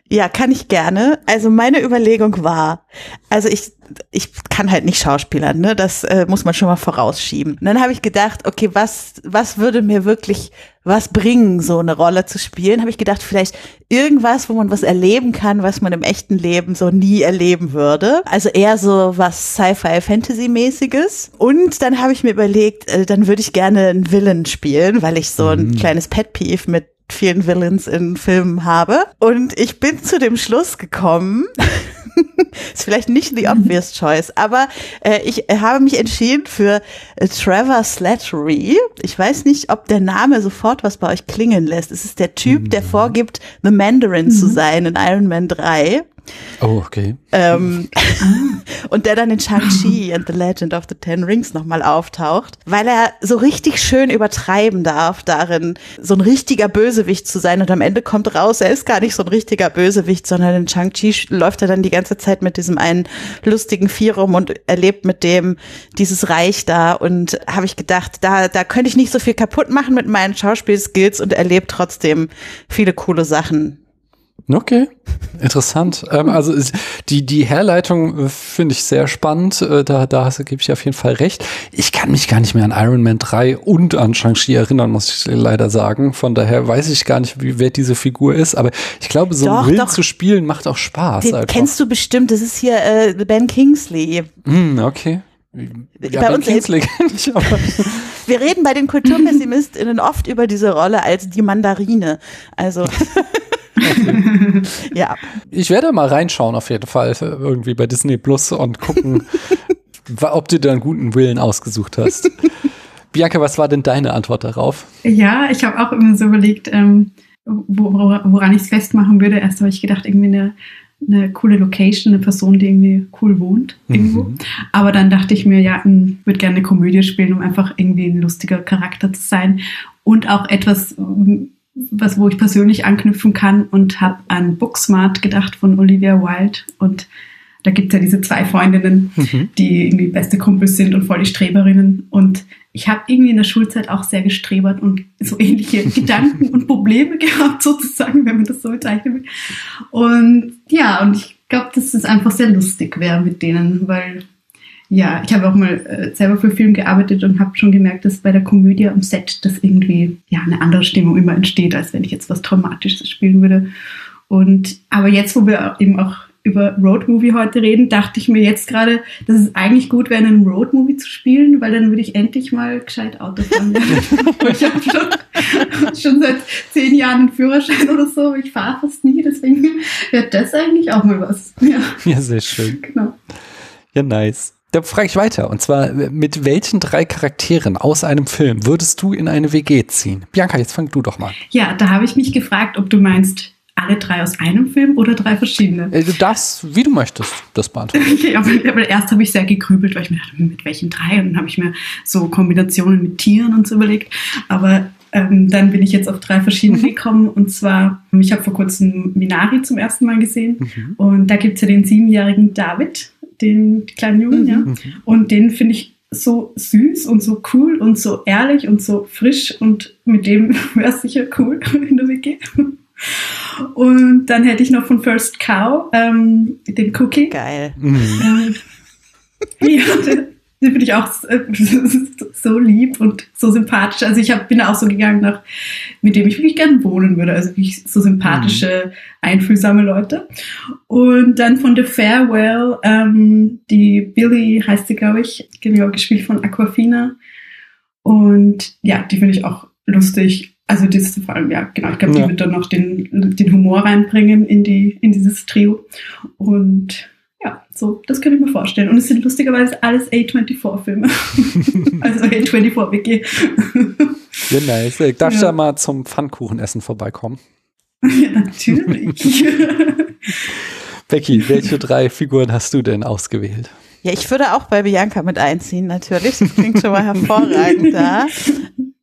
Ja, kann ich gerne. Also meine Überlegung war, also ich, ich kann halt nicht Schauspielern, ne? Das äh, muss man schon mal vorausschieben. Und dann habe ich gedacht, okay, was, was würde mir wirklich was bringen, so eine Rolle zu spielen? Habe ich gedacht, vielleicht irgendwas, wo man was erleben kann, was man im echten Leben so nie erleben würde. Also eher so was Sci-Fi-Fantasy-mäßiges. Und dann habe ich mir überlegt, äh, dann würde ich gerne einen Villain spielen, weil ich so ein kleines Pet-Peeve mit vielen Villains in Filmen habe. Und ich bin zu dem Schluss gekommen, [LAUGHS] ist vielleicht nicht the obvious choice, aber äh, ich habe mich entschieden für äh, Trevor Slattery. Ich weiß nicht, ob der Name sofort was bei euch klingen lässt. Es ist der Typ, der vorgibt, The Mandarin zu sein in Iron Man 3. Oh, okay. Ähm, [LAUGHS] und der dann in Shang-Chi and the Legend of the Ten Rings nochmal auftaucht, weil er so richtig schön übertreiben darf darin, so ein richtiger Bösewicht zu sein und am Ende kommt raus, er ist gar nicht so ein richtiger Bösewicht, sondern in Shang-Chi läuft er dann die ganze Zeit mit diesem einen lustigen Vieh rum und erlebt mit dem dieses Reich da und habe ich gedacht, da, da könnte ich nicht so viel kaputt machen mit meinen Schauspielskills und erlebt trotzdem viele coole Sachen. Okay, interessant. Ähm, also die, die Herleitung äh, finde ich sehr spannend. Äh, Da, da gebe ich auf jeden Fall recht. Ich kann mich gar nicht mehr an Iron Man 3 und an Shang-Chi erinnern, muss ich leider sagen. Von daher weiß ich gar nicht, wie, wer diese Figur ist. Aber ich glaube, so Doch, Willen doch. zu spielen macht auch Spaß. Den einfach. kennst du bestimmt, das ist hier äh, Ben Kingsley. Hm, okay. Ja, Bei Ben uns Kingsley kenn ich aber. [LAUGHS] Wir reden bei den KulturpessimistInnen oft über diese Rolle als die Mandarine. Also, [LAUGHS] [LAUGHS] ja. Ich werde mal reinschauen auf jeden Fall irgendwie bei Disney Plus und gucken, [LAUGHS] ob du da einen guten Willen ausgesucht hast. Bianca, was war denn deine Antwort darauf? Ja, ich habe auch immer so überlegt, ähm, wo, wo- woran ich es festmachen würde. Erst habe ich gedacht, irgendwie eine, eine coole Location, eine Person, die irgendwie cool wohnt irgendwo. Mhm. Aber dann dachte ich mir, ja, ich würde gerne eine Komödie spielen, um einfach irgendwie ein lustiger Charakter zu sein und auch etwas, was wo ich persönlich anknüpfen kann und habe an Booksmart gedacht von Olivia Wilde und da gibt es ja diese zwei Freundinnen, Mhm. die irgendwie beste Kumpels sind und voll die Streberinnen. Und ich habe irgendwie in der Schulzeit auch sehr gestrebert und so [LAUGHS] ähnliche Gedanken und Probleme [LAUGHS] gehabt, sozusagen, wenn man das so bezeichnen will. Und ja, und ich glaube, dass es einfach sehr lustig wäre mit denen, weil ja, ich habe auch mal äh, selber für Film gearbeitet und habe schon gemerkt, dass bei der Komödie am Set das irgendwie ja eine andere Stimmung immer entsteht, als wenn ich jetzt was Traumatisches spielen würde. Und aber jetzt, wo wir eben auch über Roadmovie heute reden, dachte ich mir jetzt gerade, dass es eigentlich gut wäre, einen Roadmovie zu spielen, weil dann würde ich endlich mal gescheit Auto fahren. lernen. [LAUGHS] [LAUGHS] ich habe schon, schon seit zehn Jahren einen Führerschein oder so, aber ich fahre fast nie, deswegen wäre das eigentlich auch mal was. Ja, Ja, sehr schön. genau. Ja, nice. Da frage ich weiter. Und zwar, mit welchen drei Charakteren aus einem Film würdest du in eine WG ziehen? Bianca, jetzt fang du doch mal. Ja, da habe ich mich gefragt, ob du meinst, alle drei aus einem Film oder drei verschiedene. Äh, Du darfst, wie du möchtest, das beantworten. Okay, aber, aber erst habe ich sehr gegrübelt, weil ich mir dachte, mit welchen drei? Und dann habe ich mir so Kombinationen mit Tieren und so überlegt. Aber ähm, dann bin ich jetzt auf drei verschiedene gekommen. Und zwar, ich habe vor kurzem Minari zum ersten Mal gesehen. Und da gibt es ja den siebenjährigen David, den kleinen Jungen, ja. Und den finde ich so süß und so cool und so ehrlich und so frisch. Und mit dem [LAUGHS] wäre es sicher cool in der WG. Und dann hätte ich noch von First Cow ähm, den Cookie. Geil. Mhm. Ähm, [LAUGHS] Ja, den finde ich auch [LAUGHS] so lieb und so sympathisch. Also ich hab, bin da auch so gegangen nach, mit dem ich wirklich gerne wohnen würde. Also wirklich so sympathische, einfühlsame Leute. Und dann von The Farewell, ähm, die Billy heißt sie, glaube ich, genau, gespielt von Aquafina. Und ja, die finde ich auch lustig. Also das ist vor allem, ja, genau, ich glaube, Ja. die wird dann noch den, den Humor reinbringen in die, in dieses Trio. Und ja, so, das könnte ich mir vorstellen. Und es sind lustigerweise alles A24-Filme. [LAUGHS] also A24-WG. Ja, nice. Äh, Darf ich Ja. da mal zum Pfannkuchenessen vorbeikommen? ja, natürlich. [LAUGHS] Becky, welche drei Figuren hast du denn ausgewählt? Ja, ich würde auch bei Bianca mit einziehen, natürlich. Das klingt schon mal hervorragend da.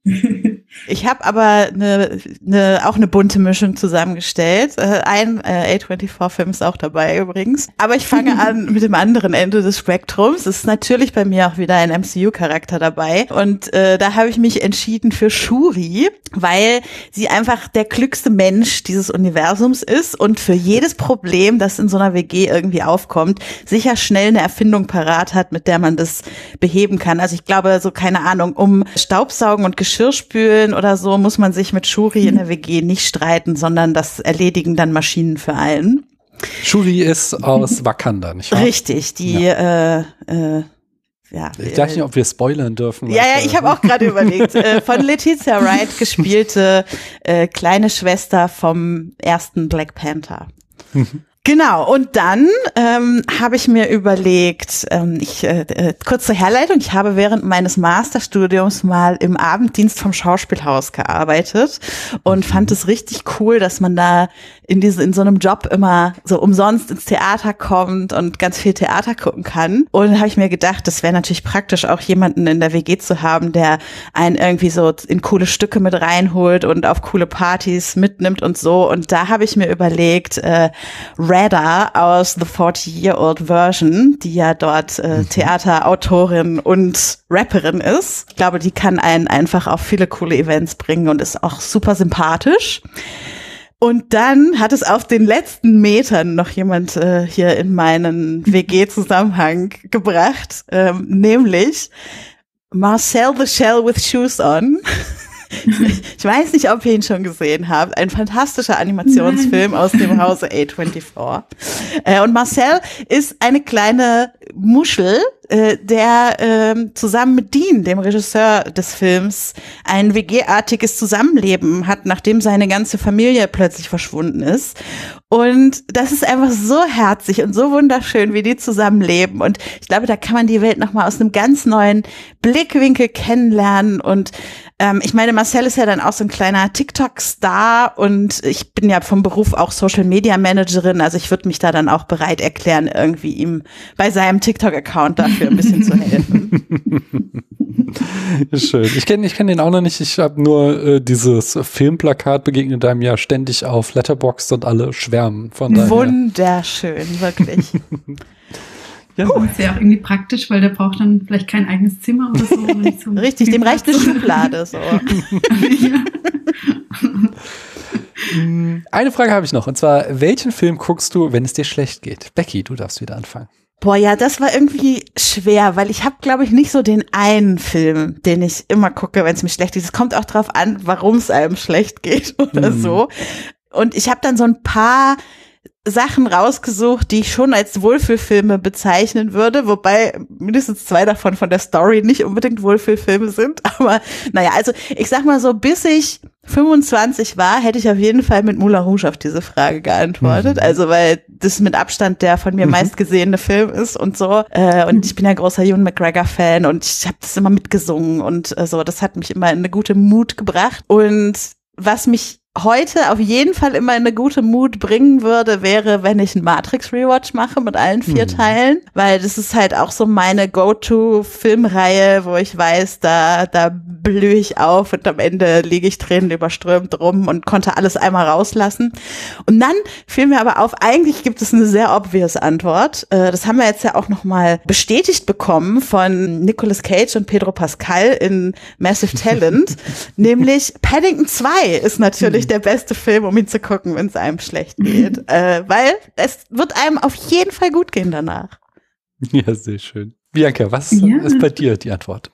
[LAUGHS] Ich habe aber eine, eine, auch eine bunte Mischung zusammengestellt. Äh, Ein äh, A24-Film ist auch dabei übrigens. Aber ich fange an [LAUGHS] mit dem anderen Ende des Spektrums. Es ist natürlich bei mir auch wieder ein MCU-Charakter dabei. Und äh, da habe ich mich entschieden für Shuri, weil sie einfach der klügste Mensch dieses Universums ist und für jedes Problem, das in so einer WG irgendwie aufkommt, sicher schnell eine Erfindung parat hat, mit der man das beheben kann. Also ich glaube, so keine Ahnung, um Staubsaugen und Geschirrspülen oder so muss man sich mit Shuri in der WG nicht streiten, sondern das erledigen dann Maschinen für einen. Shuri ist aus [LAUGHS] Wakanda, nicht wahr? Richtig, die äh, äh, ja, Ich weiß nicht, ob wir spoilern dürfen. Ja, ja, was, ich äh, habe auch gerade [LAUGHS] überlegt. Äh, von Letizia Wright gespielte äh, kleine Schwester vom ersten Black Panther. [LAUGHS] Genau, und dann ähm, habe ich mir überlegt, ähm, ich, äh, äh, kurz zur Herleitung, ich habe während meines Masterstudiums mal im Abenddienst vom Schauspielhaus gearbeitet und fand es richtig cool, dass man da in, diese, in so einem Job immer so umsonst ins Theater kommt und ganz viel Theater gucken kann. Und da habe ich mir gedacht, das wäre natürlich praktisch, auch jemanden in der WG zu haben, der einen irgendwie so in coole Stücke mit reinholt und auf coole Partys mitnimmt und so. Und da habe ich mir überlegt, äh, Reda aus The 40-Year-Old Version, die ja dort äh, Theaterautorin und Rapperin ist. Ich glaube, die kann einen einfach auf viele coole Events bringen und ist auch super sympathisch. Und dann hat es auf den letzten Metern noch jemand äh, hier in meinen [LAUGHS] WG-Zusammenhang gebracht, ähm, nämlich Marcel the Shell with Shoes on. [LAUGHS] [LAUGHS] Ich weiß nicht, ob ihr ihn schon gesehen habt. Ein fantastischer Animationsfilm aus dem Hause A24. Äh, und Marcel ist eine kleine Muschel, äh, der ähm, zusammen mit Dean, dem Regisseur des Films, ein WG-artiges Zusammenleben hat, nachdem seine ganze Familie plötzlich verschwunden ist. Und das ist einfach so herzig und so wunderschön, wie die zusammenleben. Und ich glaube, da kann man die Welt nochmal aus einem ganz neuen Blickwinkel kennenlernen. Und ähm, ich meine, Marcel ist ja dann auch so ein kleiner TikTok-Star und ich bin ja vom Beruf auch Social-Media-Managerin. Also ich würde mich da dann auch bereit erklären, irgendwie ihm bei seinem TikTok-Account dafür ein bisschen zu helfen. [LAUGHS] [LAUGHS] Schön. Ich kenne ich kenn den auch noch nicht. Ich habe nur äh, dieses Filmplakat begegnet einem ja ständig auf Letterboxd und alle schwärmen. Von daher. Wunderschön, wirklich. [LAUGHS] Ja, Das ist ja auch irgendwie praktisch, weil der braucht dann vielleicht kein eigenes Zimmer oder so. oder nicht so [LAUGHS] Richtig, dem reicht eine. Schublade so. Eine Frage habe ich noch. Und zwar, welchen Film guckst du, wenn es dir schlecht geht? Becky, du darfst wieder anfangen. Boah, ja, das war irgendwie schwer, weil ich habe, glaube ich, nicht so den einen Film, den ich immer gucke, wenn es mir schlecht geht. Es kommt auch drauf an, warum es einem schlecht geht [LAUGHS] oder Mhm. so. Und ich habe dann so ein paar Sachen rausgesucht, die ich schon als Wohlfühlfilme bezeichnen würde, wobei mindestens zwei davon von der Story nicht unbedingt Wohlfühlfilme sind. [LAUGHS] Aber naja, also ich sag mal so, bis ich 25 war, hätte ich auf jeden Fall mit Moulin Rouge auf diese Frage geantwortet. Mhm. Also weil das mit Abstand der von mir Mhm. meistgesehene Film ist und so. Äh, und ich bin ja großer Ewan McGregor-Fan und ich habe das immer mitgesungen und äh, so. Das hat mich immer in eine gute Mut gebracht. Und was mich heute auf jeden Fall immer in eine gute Mut bringen würde, wäre, wenn ich einen Matrix-Rewatch mache mit allen vier Mhm. Teilen, weil das ist halt auch so meine Go-To-Filmreihe, wo ich weiß, da, da blühe ich auf und am Ende liege ich Tränen überströmt rum und konnte alles einmal rauslassen. Und dann fiel mir aber auf, eigentlich gibt es eine sehr obvious Antwort. Äh, Das haben wir jetzt ja auch nochmal bestätigt bekommen von Nicolas Cage und Pedro Pascal in Massive Talent, [LAUGHS] nämlich Paddington 2 ist natürlich der beste Film, um ihn zu gucken, wenn es einem schlecht [LAUGHS] geht, äh, weil es wird einem auf jeden Fall gut gehen danach. Ja, sehr schön. Bianca, was Ja. ist bei dir die Antwort?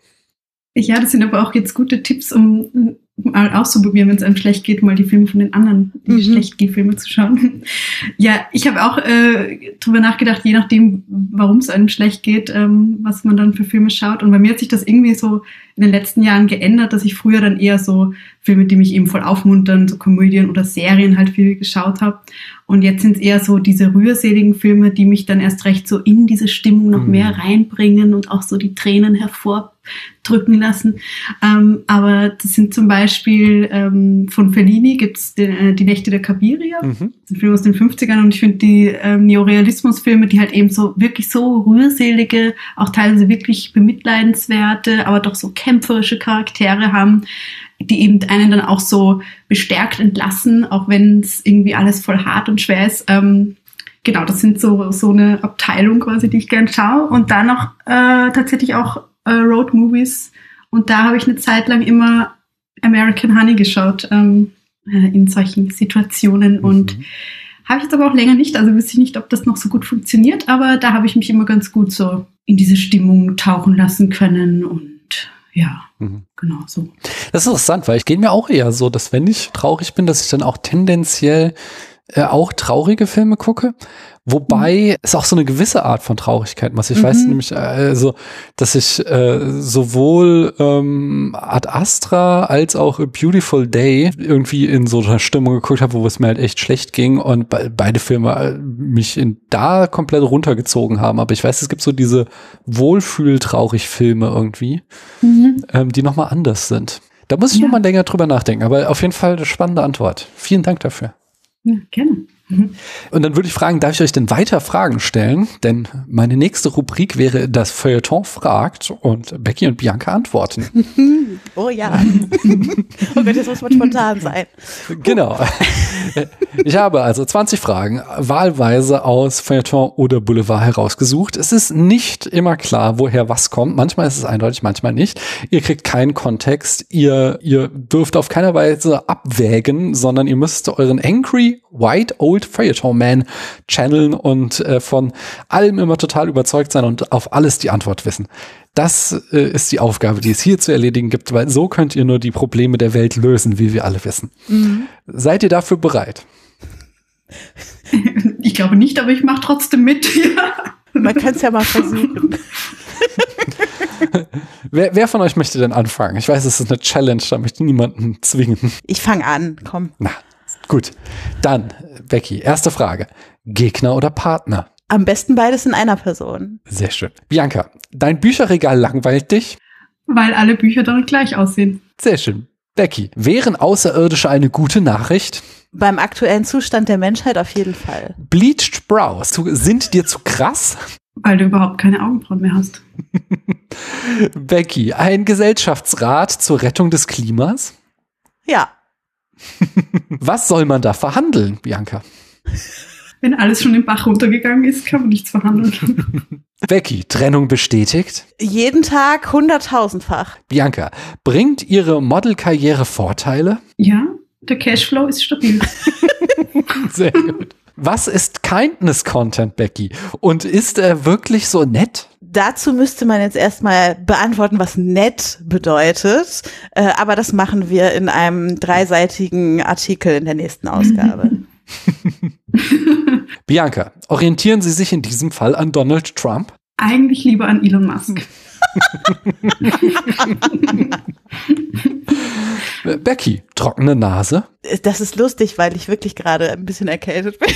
Ja, das sind aber auch jetzt gute Tipps, um mal auszuprobieren, wenn es einem schlecht geht, mal die Filme von den anderen, die Mhm. schlecht gehen, Filme zu schauen. [LAUGHS] Ja, ich habe auch äh, drüber nachgedacht, je nachdem, warum es einem schlecht geht, ähm, was man dann für Filme schaut. Und bei mir hat sich das irgendwie so in den letzten Jahren geändert, dass ich früher dann eher so Filme, die mich eben voll aufmuntern, so Komödien oder Serien halt viel geschaut habe. Und jetzt sind es eher so diese rührseligen Filme, die mich dann erst recht so in diese Stimmung noch Mhm. mehr reinbringen und auch so die Tränen hervordrücken lassen. Ähm, aber das sind zum Beispiel ähm, von Fellini gibt's den, äh, die Nächte der Kabiria. Mhm. Das ist ein Film aus den 50ern und ich finde die ähm, Neorealismus-Filme, die halt eben so wirklich so rührselige, auch teilweise wirklich bemitleidenswerte, aber doch so kämpferische Charaktere haben, die eben einen dann auch so bestärkt entlassen, auch wenn es irgendwie alles voll hart und schwer ist. Ähm, genau, das sind so, so eine Abteilung quasi, die ich gern schaue. Und dann noch äh, tatsächlich auch äh, Road Movies. Und da habe ich eine Zeit lang immer American Honey geschaut, ähm, äh, in solchen Situationen. Und Mhm. habe ich jetzt aber auch länger nicht, also wüsste ich nicht, ob das noch so gut funktioniert, aber da habe ich mich immer ganz gut so in diese Stimmung tauchen lassen können und ja, Mhm. genau so. Das ist interessant, weil ich gehe mir auch eher so, dass wenn ich traurig bin, dass ich dann auch tendenziell äh, auch traurige Filme gucke. Wobei es auch so eine gewisse Art von Traurigkeit muss. Ich weiß Mhm. nämlich, äh, also, dass ich äh, sowohl ähm, Ad Astra als auch A Beautiful Day irgendwie in so einer Stimmung geguckt habe, wo es mir halt echt schlecht ging und be beide Filme äh, mich in da komplett runtergezogen haben. Aber ich weiß, es gibt so diese Wohlfühl-Traurig-Filme irgendwie ähm, die nochmal anders sind. Da muss ich Ja. noch mal länger drüber nachdenken, aber auf jeden Fall eine spannende Antwort. Vielen Dank dafür. Ja, gerne. [LAUGHS] Und dann würde ich fragen, darf ich euch denn weiter Fragen stellen? Denn meine nächste Rubrik wäre das Feuilleton fragt und Becky und Bianca antworten. [LAUGHS] Oh ja. [LAUGHS] oh Gott, jetzt muss man spontan sein. genau. Ich habe also 20 Fragen wahlweise aus Feuilleton oder Boulevard herausgesucht. Es ist nicht immer klar, woher was kommt. Manchmal ist es eindeutig, manchmal nicht. Ihr kriegt keinen Kontext. Ihr, ihr dürft auf keiner Weise abwägen, sondern ihr müsst euren Angry White Old Feuilleton Man channeln und äh, von allem immer total überzeugt sein und auf alles die Antwort wissen. Das äh, ist die Aufgabe, die es hier zu erledigen gibt, weil so könnt ihr nur die Probleme der Welt lösen, wie wir alle wissen. Seid ihr dafür bereit? [LAUGHS] Ich glaube nicht, aber ich mache trotzdem mit. [LAUGHS] ja. Man kann es ja mal versuchen. [LAUGHS] Wer, wer von euch möchte denn anfangen? Ich weiß, es ist eine Challenge, da möchte niemanden zwingen. Ich fange an, komm. Na, gut. Dann, Becky, erste Frage. Gegner oder Partner? Am besten beides in einer Person. Sehr schön. Bianca, dein Bücherregal langweilt dich? Weil alle Bücher dann gleich aussehen. Sehr schön. Becky, wären Außerirdische eine gute Nachricht? Beim aktuellen Zustand der Menschheit auf jeden Fall. Bleached Brows sind dir zu krass? Weil du überhaupt keine Augenbrauen mehr hast. [LAUGHS] Becky, ein Gesellschaftsrat zur Rettung des Klimas? Ja. Was soll man da verhandeln, Bianca? Wenn alles schon im Bach runtergegangen ist, kann man nichts verhandeln. Becky, Trennung bestätigt? Jeden Tag hunderttausendfach. Bianca, bringt ihre Modelkarriere Vorteile? ja, der Cashflow ist stabil. [LAUGHS] Sehr gut. Was ist Kindness-Content, Becky? Und ist er wirklich so nett? Dazu müsste man jetzt erstmal beantworten, was nett bedeutet. Äh, aber das machen wir in einem dreiseitigen Artikel in der nächsten Ausgabe. [LAUGHS] Bianca, orientieren Sie sich in diesem Fall an Donald Trump? Eigentlich lieber an Elon Musk. [LAUGHS] Becky, trockene Nase? Das ist lustig, weil ich wirklich gerade ein bisschen erkältet bin.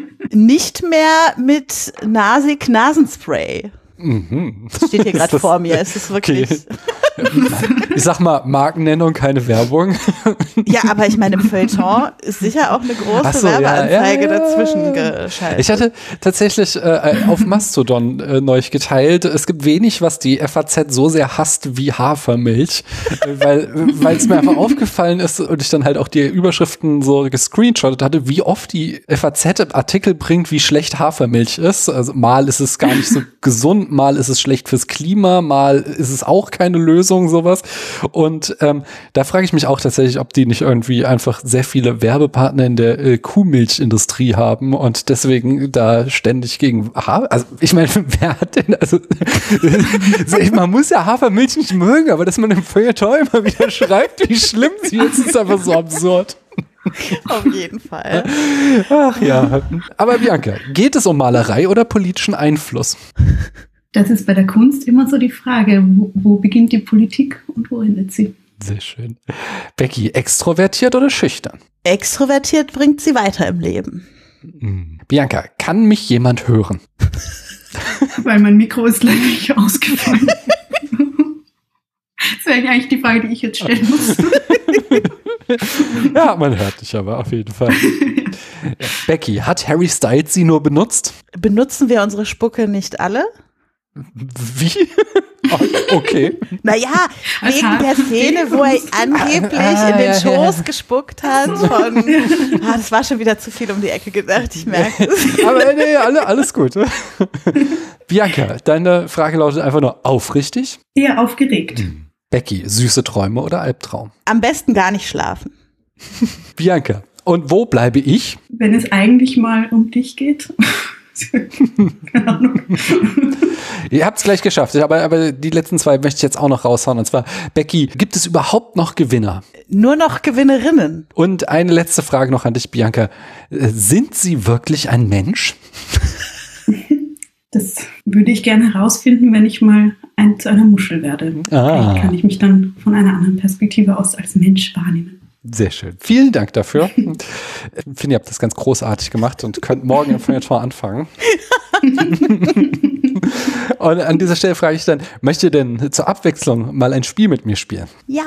[LAUGHS] Nicht mehr mit nasig Nasenspray. Mhm. Das steht hier [LAUGHS] gerade vor mir. Es ist wirklich. [LAUGHS] Ich sag mal, Markennennung, keine Werbung. Ja, aber ich meine, im Feuilleton ist sicher auch eine große so, ja, Werbeanzeige ja, ja. dazwischen geschaltet. Ich hatte tatsächlich äh, auf Mastodon äh, neulich geteilt, es gibt wenig, was die FAZ so sehr hasst wie Hafermilch, äh, weil weil es mir einfach aufgefallen ist und ich dann halt auch die Überschriften so gescreenshottet hatte, wie oft die FAZ Artikel bringt, wie schlecht Hafermilch ist. Also mal ist es gar nicht so gesund, mal ist es schlecht fürs Klima, mal ist es auch keine Lösung. Lösung, sowas. Und ähm, da frage ich mich auch tatsächlich, ob die nicht irgendwie einfach sehr viele Werbepartner in der äh, Kuhmilchindustrie haben und deswegen da ständig gegen ha also ich meine, [LAUGHS] wer hat denn, also [LAUGHS] man muss ja Hafermilch nicht mögen, aber dass man im Feuilleton immer wieder [LAUGHS] schreibt, wie schlimm sie ist, ist einfach so absurd. Auf jeden Fall. Ach ja. Aber Bianca, geht es um Malerei oder politischen Einfluss? Das ist bei der Kunst immer so die Frage, wo, wo beginnt die Politik und wo endet sie? Sehr schön. Becky, extrovertiert oder schüchtern? Extrovertiert bringt sie weiter im Leben. Hm. Bianca, kann mich jemand hören? [LAUGHS] Weil mein Mikro ist leider nicht ausgefallen. Das wäre eigentlich die Frage, die ich jetzt stellen muss. [LAUGHS] ja, man hört dich aber auf jeden Fall. [LAUGHS] Becky, hat Harry Styles sie nur benutzt? Benutzen wir unsere Spucke nicht alle? Wie? [LAUGHS] okay. Naja, wegen der [LAUGHS] Szene, wo er angeblich ah, in den Schoß gespuckt hat von, [LAUGHS] ah, das war schon wieder zu viel um die Ecke gedacht, ich merke es. Aber nee, alle, alles gut. Bianca, deine Frage lautet einfach nur aufrichtig? Eher aufgeregt. Hm. Becky, süße Träume oder Albtraum? Am besten gar nicht schlafen. Bianca, und wo bleibe ich? Wenn es eigentlich mal um dich geht. Keine Ahnung. [LAUGHS] Ihr habt es gleich geschafft, aber, aber die letzten zwei möchte ich jetzt auch noch raushauen. Und zwar, Becky, gibt es überhaupt noch Gewinner? Nur noch Gewinnerinnen. Und eine letzte Frage noch an dich, Bianca. Sind Sie wirklich ein Mensch? Das würde ich gerne herausfinden, wenn ich mal ein, zu einer Muschel werde. Ah. Vielleicht kann ich mich dann von einer anderen Perspektive aus als Mensch wahrnehmen. Sehr schön. Vielen Dank dafür. ich finde, ihr habt das ganz großartig gemacht und könnt morgen im Feuilleton anfangen. und an dieser Stelle frage ich dann, möchtet ihr denn zur Abwechslung mal ein Spiel mit mir spielen? Ja.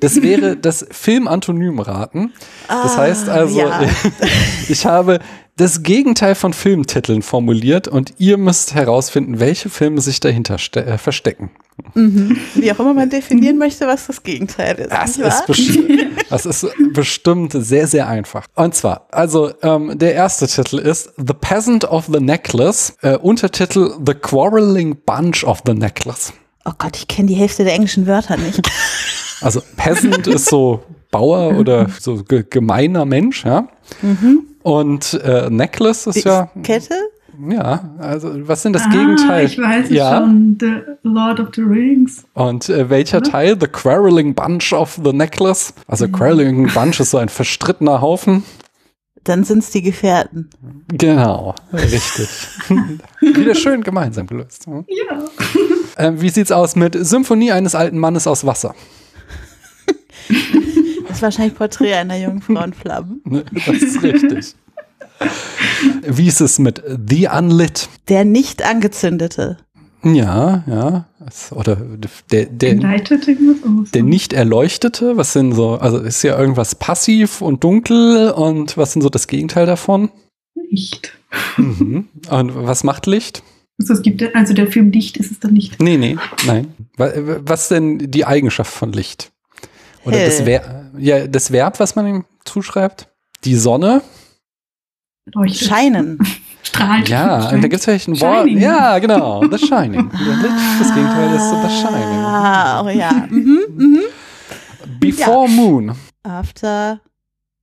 Das wäre das Film-Antonym-Raten. Das ah, heißt also, ja. [LAUGHS] ich habe das Gegenteil von Filmtiteln formuliert und ihr müsst herausfinden, welche Filme sich dahinter äh, verstecken. Mhm. Wie auch immer man definieren möchte, was das Gegenteil ist. Das, ist, bestimmt, [LAUGHS] das ist bestimmt sehr, sehr einfach. Und zwar, also ähm, der erste Titel ist The Peasant of the Necklace, äh, Untertitel The Quarreling Bunch of the Necklace. Oh Gott, ich kenne die Hälfte der englischen Wörter nicht. [LAUGHS] Also Peasant ist so Bauer oder so gemeiner Mensch, ja. Mhm. Und äh, Necklace ist die ja. Kette? Ja, also was sind das ah, Gegenteil? Ich weiß es ja. schon, The Lord of the Rings. Und äh, welcher Oder? Teil? The Quarreling Bunch of the Necklace. Also mhm. Quarreling Bunch ist so ein verstrittener Haufen. Dann sind es die Gefährten. Genau, richtig. [LAUGHS] Wieder schön gemeinsam gelöst. Hm? Ja. [LAUGHS] Äh, wie sieht's aus mit Symphonie eines alten Mannes aus Wasser? [LAUGHS] Das ist wahrscheinlich Porträt einer Jungfrau in Flammen. Das ist richtig. Wie ist es mit The Unlit? Der nicht angezündete. Ja, ja. Oder der, der, der nicht erleuchtete, was sind so, also ist ja irgendwas passiv und dunkel und was sind so das Gegenteil davon? Licht. Mhm. Und was macht Licht? Also, es gibt, also der Film Licht ist es dann nicht. Nee, nee, nein. Was ist denn die Eigenschaft von Licht? Oder Hell. das, Ver ja, das Verb, was man ihm zuschreibt? Die Sonne? Leuchtet. Scheinen. [LAUGHS] Strahlt. Ja, und da gibt es vielleicht ein Wort. Ja, genau. The Shining. [LAUGHS] das Gegenteil ist so The Shining. Ah, oh ja. Mhm, mhm. Before ja. Moon. After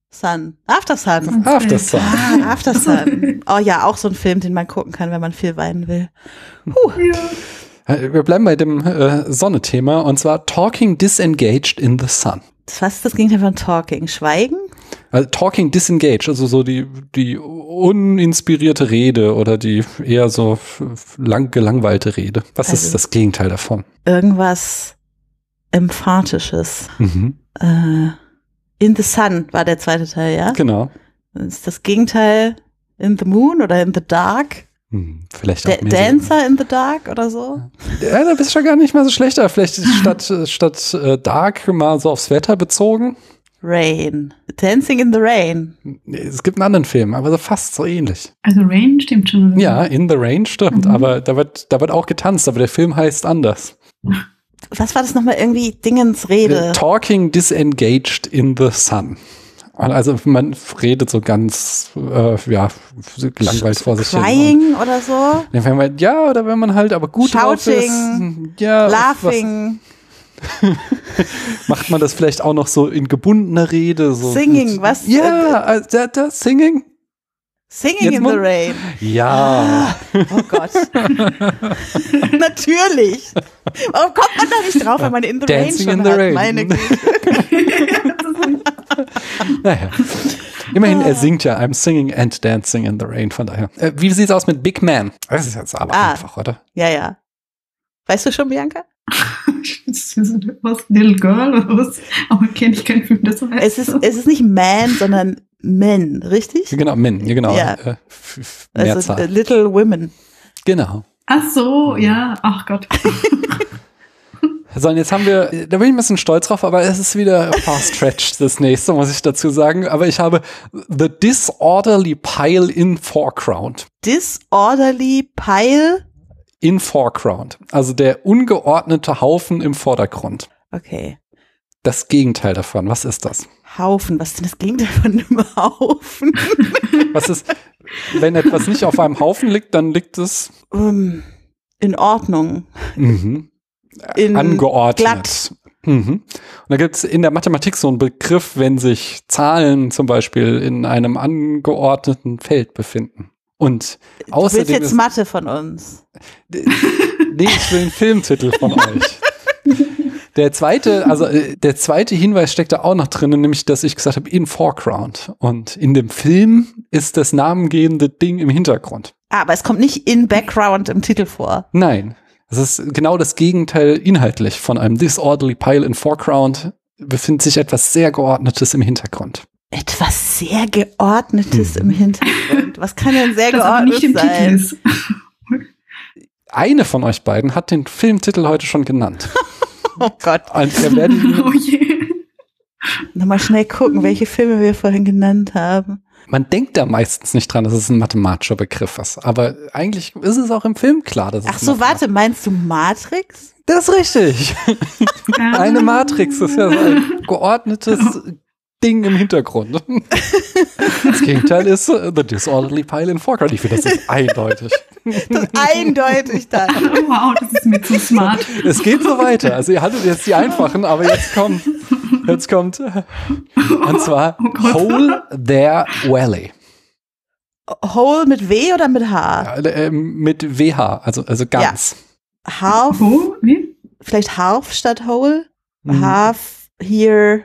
Sun. After Sun. After Sun. Ah, After [LAUGHS] Sun. Oh ja, auch so ein Film, den man gucken kann, wenn man viel weinen will. Puh. Ja. Äh, wir bleiben bei dem äh, Sonne-Thema und zwar Talking Disengaged in the Sun. Was ist das Gegenteil von Talking? Schweigen? Also talking disengaged, also so die, die uninspirierte Rede oder die eher so lang gelangweilte Rede. Was also ist das Gegenteil davon? Irgendwas Emphatisches. Mhm. Äh, in the Sun war der zweite Teil, ja? Genau. Das ist das Gegenteil in the Moon oder in the Dark? Hm, vielleicht auch da Dancer so. in the Dark oder so? Ja, da bist du schon gar nicht mal so schlechter. Vielleicht statt, [LAUGHS] statt äh, Dark mal so aufs Wetter bezogen. Rain. Dancing in the Rain. Es gibt einen anderen Film, aber so fast so ähnlich. Also Rain stimmt schon. Oder? Ja, In the Rain stimmt, mhm. aber da wird, da wird auch getanzt, aber der Film heißt anders. Was war das nochmal irgendwie Dingens Rede? Talking Disengaged in the Sun. Also man redet so ganz, äh, ja, langweilt vor sich hin. Crying oder so? Wenn man, ja, oder wenn man halt aber gut Shouting, ist, ja, Laughing, [LAUGHS] macht man das vielleicht auch noch so in gebundener Rede? So Singing, mit, was? Ja, äh, da, da, singing? Singing Jetzt in the Rain. Ja. Oh Gott. [LAUGHS] Natürlich. Warum kommt man da nicht drauf, wenn man in the Dancing Rain in schon the hat? Rain. Meine Güte. [LAUGHS] Naja. Immerhin, er singt ja I'm singing and dancing in the rain, von daher. Äh, wie sieht's aus mit Big Man? Das ist jetzt aber Ah. einfach, oder? Ja, ja. Weißt du schon, Bianca? Das was, Little Girl oder was? Aber kenne ich keinen Film, der so heißt. Es ist, es ist nicht Man, sondern Men, richtig? Genau, Min, ja, genau. Ja. Äh, Also Mehrzahl. äh, Little Women. genau. Ach so, ja. Ach Gott. [LAUGHS] So, und jetzt haben wir, da bin ich ein bisschen stolz drauf, aber es ist wieder far stretched, das nächste, muss ich dazu sagen. Aber ich habe The Disorderly Pile in Foreground. Disorderly Pile. In Foreground. Also der ungeordnete Haufen im Vordergrund. Okay. Das Gegenteil davon. Was ist das? Haufen. Was ist denn das Gegenteil von einem Haufen? [LAUGHS] Was ist, wenn etwas nicht auf einem Haufen liegt, dann liegt es Ähm, in Ordnung. mhm, angeordnet. glatt. Mhm. Und da gibt es in der Mathematik so einen Begriff, wenn sich Zahlen zum Beispiel in einem angeordneten Feld befinden. Und Du willst außerdem jetzt Mathe von uns. nee, ich will einen Filmtitel von [LAUGHS] euch. Der zweite, also äh, der zweite Hinweis steckt da auch noch drin, nämlich, dass ich gesagt habe, in Foreground. Und in dem Film ist das namengebende Ding im Hintergrund. Ah, aber es kommt nicht in Background im Titel vor. Nein, es ist genau das Gegenteil inhaltlich von einem disorderly pile in Foreground. Befindet sich etwas sehr Geordnetes im Hintergrund. Etwas sehr Geordnetes Mhm. im Hintergrund. Was kann denn sehr [LAUGHS] Das geordnet nicht im Titel sein? ist. Eine von euch beiden hat den Filmtitel heute schon genannt. [LAUGHS] Oh Gott. Und ihr werdet ihn, [LAUGHS] Oh je. Nochmal schnell gucken, welche Filme wir vorhin genannt haben. Man denkt da meistens nicht dran, dass es ein mathematischer Begriff ist. Aber eigentlich ist es auch im Film klar, dass es Ach so, warte, meinst du Matrix? Das ist richtig. Eine Matrix ist ja so ein geordnetes Ding im Hintergrund. Das Gegenteil ist äh, The Disorderly Pile in Foreground. Ich finde, das ist eindeutig. Das ist eindeutig dann. Oh, wow, das ist mir zu smart. Es geht so weiter. Also ihr hattet jetzt die einfachen, aber jetzt kommt, jetzt kommt, äh, und zwar [LAUGHS] Oh. Whole There Valley. Whole mit W oder mit H? Ja, äh, mit WH, also, also ganz. Half, Wo? Wie? vielleicht Half statt Whole? Mhm. Half here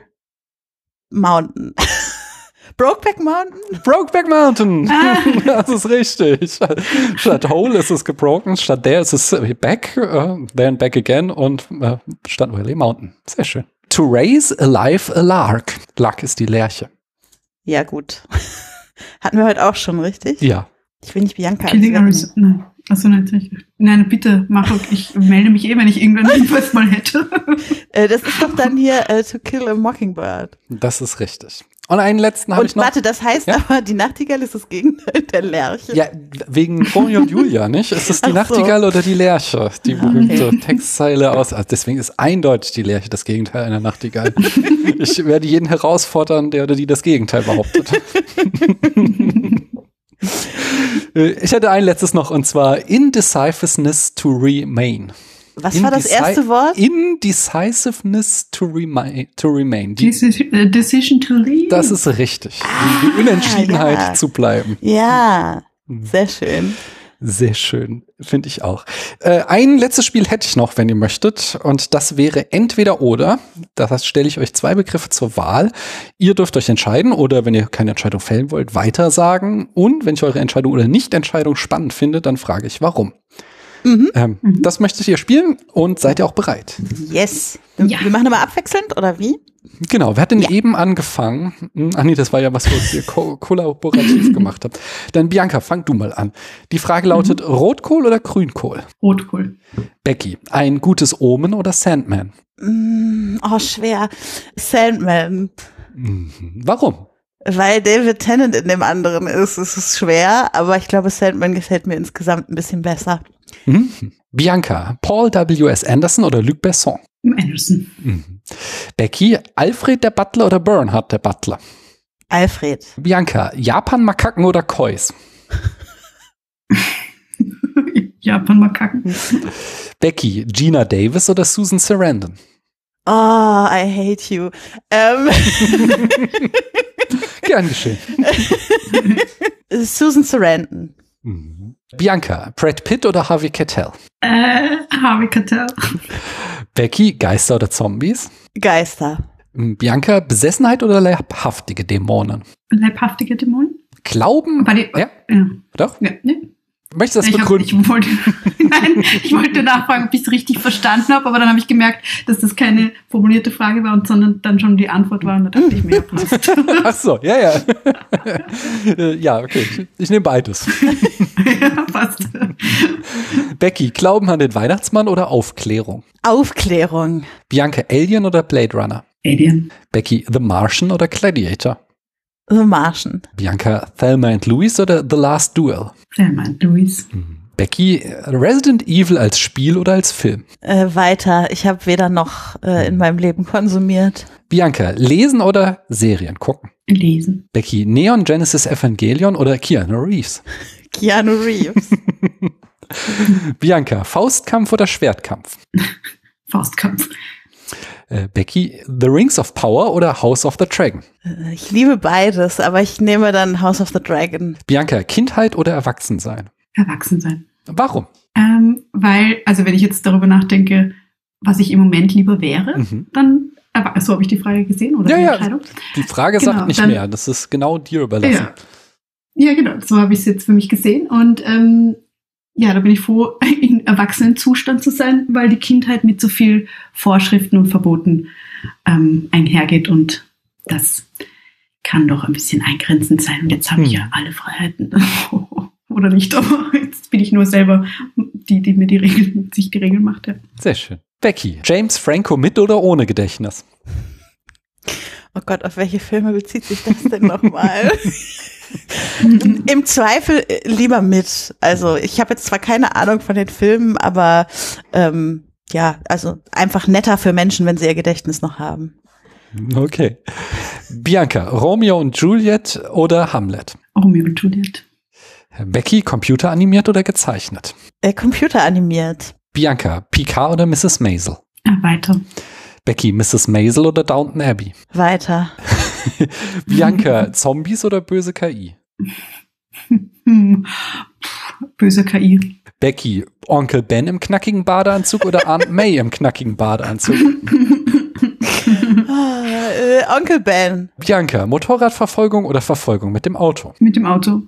Mountain. [LAUGHS] Brokeback Mountain? Brokeback Mountain. [LAUGHS] Das ist richtig. Statt Whole ist es gebroken, statt there ist es back, äh, then back again und äh, statt Valley Mountain. Sehr schön. To raise alive a lark. Lark ist die Lerche. Ja, gut. [LAUGHS] Hatten wir heute auch schon, richtig? Ja. Ich will nicht Bianca. Killing. Arizona. Achso, nein. Nein, bitte, mach doch. Ich melde mich eh, wenn ich irgendwann [LAUGHS] Hinweis mal hätte. Äh, das ist doch dann hier äh, To Kill a Mockingbird. Das ist richtig. Und einen letzten habe ich noch. warte, das heißt Ja? aber, die Nachtigall ist das Gegenteil der Lerche. Ja, wegen Romeo und Julia, nicht? Ist es die so. Nachtigall oder die Lerche? Die berühmte Okay. Textzeile aus. Also deswegen ist eindeutig die Lerche das Gegenteil einer Nachtigall. [LAUGHS] ich werde jeden herausfordern, der oder die das Gegenteil behauptet. [LAUGHS] Äh, ich hätte ein letztes noch und zwar Indecisiveness to remain. Was war das erste Wort? Indecisiveness to remain. To remain. Die, Deci- äh, Decision to leave. das ist richtig. die Unentschiedenheit ja. zu bleiben. Ja, sehr schön. Sehr schön, finde ich auch. Äh, ein letztes Spiel hätte ich noch, wenn ihr möchtet, und das wäre entweder oder. Das heißt, stelle ich euch zwei Begriffe zur Wahl. Ihr dürft euch entscheiden oder wenn ihr keine Entscheidung fällen wollt, weitersagen. Und wenn ich eure Entscheidung oder Nicht-Entscheidung spannend finde, dann frage ich, warum. Mhm. Ähm, Das möchtet ihr spielen und seid ihr auch bereit? Yes. Wir, Ja. wir machen immer abwechselnd, oder wie? Genau, wer hat denn Ja. eben angefangen? Hm, Ach nee, das war ja was, was ihr ko [LAUGHS] kollaborativ gemacht habt. Dann Bianca, fang du mal an. Die Frage lautet Rotkohl oder Grünkohl? Rotkohl. Becky, ein gutes Omen oder Sandman? Mm, oh, schwer. Sandman. Mhm. Warum? Weil David Tennant in dem anderen ist, ist es schwer, aber ich glaube, Sandman gefällt mir insgesamt ein bisschen besser. Mhm. Bianca, Paul W.S. Anderson oder Luc Besson? Anderson. Mhm. Becky, Alfred der Butler oder Bernhard der Butler? Alfred. Bianca, Japan-Makaken oder Kois? [LAUGHS] Japan-Makaken. Becky, Gina Davis oder Susan Sarandon? Oh, I hate you. Ähm, [LAUGHS] Gern geschehen. [LAUGHS] Susan Sarandon. Mhm. Bianca, Brad Pitt oder Harvey Keitel? Äh, Harvey Keitel. Becky, Geister oder Zombies? Geister. Bianca, Besessenheit oder leibhaftige Dämonen? Leibhaftige Dämonen? Glauben? Die, Ja, ja. doch? ja ne? Möchtest du das ich, hab, begründen? ich, wollte, [LAUGHS] nein, ich wollte nachfragen, ob ich es richtig verstanden habe, aber dann habe ich gemerkt, dass das keine formulierte Frage war, und sondern dann schon die Antwort war und da dachte ich mir, ja, passt. [LAUGHS] Ach so, ja, ja. [LAUGHS] Äh, ja, okay. Ich, ich nehme beides. ja, passt. Becky, Glauben an den Weihnachtsmann oder Aufklärung? Aufklärung. Bianca, Alien oder Blade Runner? Alien. Becky, The Martian oder Gladiator? The Martian. Bianca, Thelma and Louise oder The Last Duel? Thelma Louise. Becky, Resident Evil als Spiel oder als Film? Äh, weiter. Ich habe weder noch äh, in meinem Leben konsumiert. Bianca, lesen oder Serien gucken? Lesen. Becky, Neon Genesis Evangelion oder Keanu Reeves? Keanu Reeves. [LAUGHS] Bianca, Faustkampf oder Schwertkampf? [LAUGHS] Faustkampf. Äh, Becky, The Rings of Power oder House of the Dragon? Äh, ich liebe beides, aber ich nehme dann House of the Dragon. Bianca, Kindheit oder Erwachsensein? Erwachsen sein. Warum? Ähm, weil, also wenn ich jetzt darüber nachdenke, was ich im Moment lieber wäre, Mhm. dann, so habe ich die Frage gesehen oder Ja, die ja. Entscheidung? Die Frage Genau, sagt nicht dann- mehr. Das ist genau dir überlassen. Ja. Ja, genau, so habe ich es jetzt für mich gesehen und ähm, ja, da bin ich froh, [LAUGHS] in Erwachsenenzustand zu sein, weil die Kindheit mit so viel Vorschriften und Verboten ähm, einhergeht und das kann doch ein bisschen eingrenzend sein. Und jetzt habe ich Hm. ja alle Freiheiten. [LAUGHS] Oder nicht, aber jetzt bin ich nur selber die, die mir die Regeln, sich die Regeln macht. Ja. Sehr schön. Becky, James Franco mit oder ohne Gedächtnis? Oh Gott, auf welche Filme bezieht sich das denn nochmal? [LAUGHS] Im Zweifel äh, lieber mit. Also ich habe jetzt zwar keine Ahnung von den Filmen, aber ähm, ja, also einfach netter für Menschen, wenn sie ihr Gedächtnis noch haben. Okay. Bianca, Romeo und Juliet oder Hamlet? Romeo und Juliet. Becky, computeranimiert oder gezeichnet? Äh, computeranimiert. Bianca, Picard oder Mrs. Maisel? Ah, weiter. Becky, Mrs. Maisel oder Downton Abbey? Weiter. [LAUGHS] Bianca, Zombies oder böse KI? Böse KI. Becky, Onkel Ben im knackigen Badeanzug oder Aunt May im knackigen Badeanzug? Äh, Onkel Ben. Bianca, Motorradverfolgung oder Verfolgung mit dem Auto? Mit dem Auto.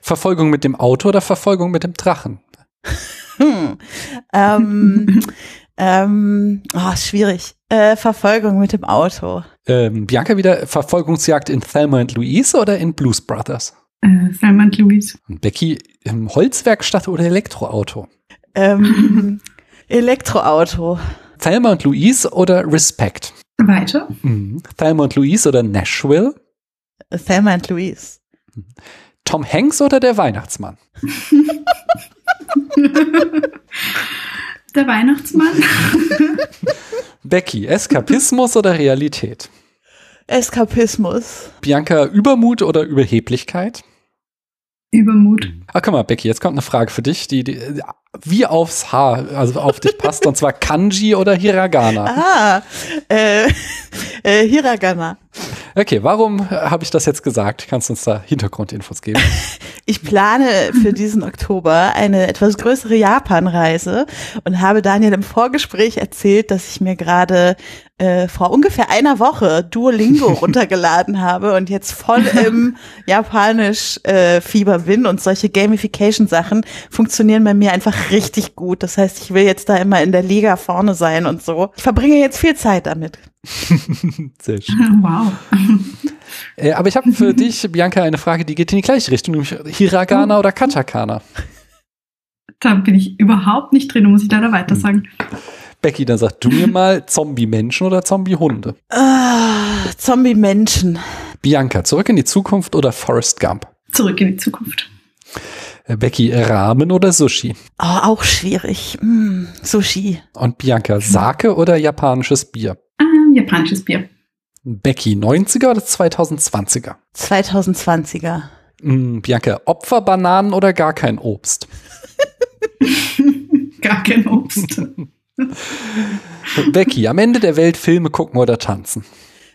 Verfolgung mit dem Auto oder Verfolgung mit dem Drachen? Hm. [LAUGHS] Ähm, ähm, oh, schwierig. Äh, Verfolgung mit dem Auto. Ähm, Bianca wieder Verfolgungsjagd in Thelma and Louise oder in Blues Brothers? Äh, Thelma und Louise. Und Becky, ähm, Holzwerkstatt oder Elektroauto? Ähm, [LAUGHS] Elektroauto. Thelma und Louise oder Respect? Weiter. Mhm. Thelma und Louise oder Nashville? Thelma and Louise. Tom Hanks oder der Weihnachtsmann? [LAUGHS] Der Weihnachtsmann. [LAUGHS] Becky, Eskapismus oder Realität? Eskapismus. Bianca, Übermut oder Überheblichkeit? Übermut. Ah, guck mal, Becky, jetzt kommt eine Frage für dich, die, die wie aufs Haar, also auf dich passt, und zwar Kanji oder Hiragana. Ah, äh, äh, Hiragana. Okay, warum habe ich das jetzt gesagt? Kannst du uns da Hintergrundinfos geben? [LAUGHS] Ich plane für diesen Oktober eine etwas größere Japanreise und habe Daniel im Vorgespräch erzählt, dass ich mir gerade äh, vor ungefähr einer Woche Duolingo [LAUGHS] runtergeladen habe und jetzt voll im [LAUGHS] Japanisch-Fieber bin und solche Gamification-Sachen funktionieren bei mir einfach richtig gut. Das heißt, ich will jetzt da immer in der Liga vorne sein und so. Ich verbringe jetzt viel Zeit damit. [LAUGHS] Sehr schön. Wow. Äh, aber ich habe für dich, Bianca, eine Frage, die geht in die gleiche Richtung, nämlich Hiragana oder Katakana. Da bin ich überhaupt nicht drin, muss ich leider weiter sagen. Becky, dann sag du mir mal Zombie-Menschen oder Zombie-Hunde. Ah, Zombie-Menschen. Bianca, zurück in die Zukunft oder Forrest Gump? Zurück in die Zukunft. Äh, Becky, Ramen oder Sushi? Oh, auch schwierig. Mm, Sushi. Und Bianca, Sake oder japanisches Bier? Ähm, japanisches Bier. Becky, 90er oder 2020er? 2020er. Mm, Bianca, Opferbananen oder gar kein Obst? [LAUGHS] gar kein Obst. [LAUGHS] [LAUGHS] Becky, am Ende der Welt Filme gucken oder tanzen?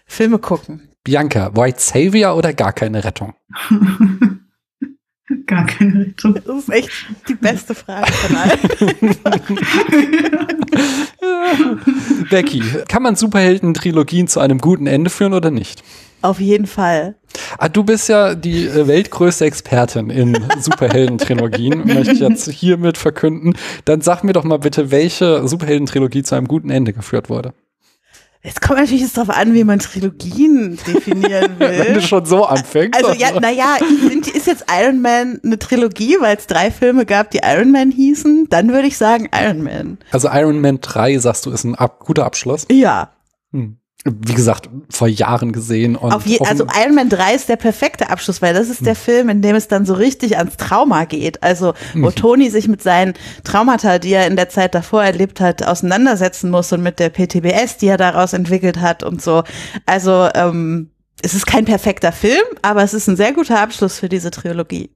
Filme gucken. Bianca, White Savior oder gar keine Rettung? [LAUGHS] gar keine Rettung. Das ist echt die beste Frage von allen. [LAUGHS] Becky, kann man Superhelden-Trilogien zu einem guten Ende führen oder nicht? Auf jeden Fall. Ah, du bist ja die äh, weltgrößte Expertin in [LAUGHS] Superhelden-Trilogien, möchte ich jetzt hiermit verkünden. Dann sag mir doch mal bitte, welche Superhelden-Trilogie zu einem guten Ende geführt wurde. Es kommt natürlich jetzt darauf an, wie man Trilogien definieren [LAUGHS] will. Wenn du schon so anfängst. Also ja, naja, ist jetzt Iron Man eine Trilogie, weil es drei Filme gab, die Iron Man hießen? Dann würde ich sagen Iron Man. Also Iron Man 3, sagst du, ist ein ab guter Abschluss? Ja. Hm wie gesagt, vor Jahren gesehen. Und je, also Iron Man 3 ist der perfekte Abschluss, weil das ist der hm. Film, in dem es dann so richtig ans Trauma geht. Also wo hm. Tony sich mit seinen Traumata, die er in der Zeit davor erlebt hat, auseinandersetzen muss und mit der PTBS, die er daraus entwickelt hat und so. Also ähm, es ist kein perfekter Film, aber es ist ein sehr guter Abschluss für diese Trilogie.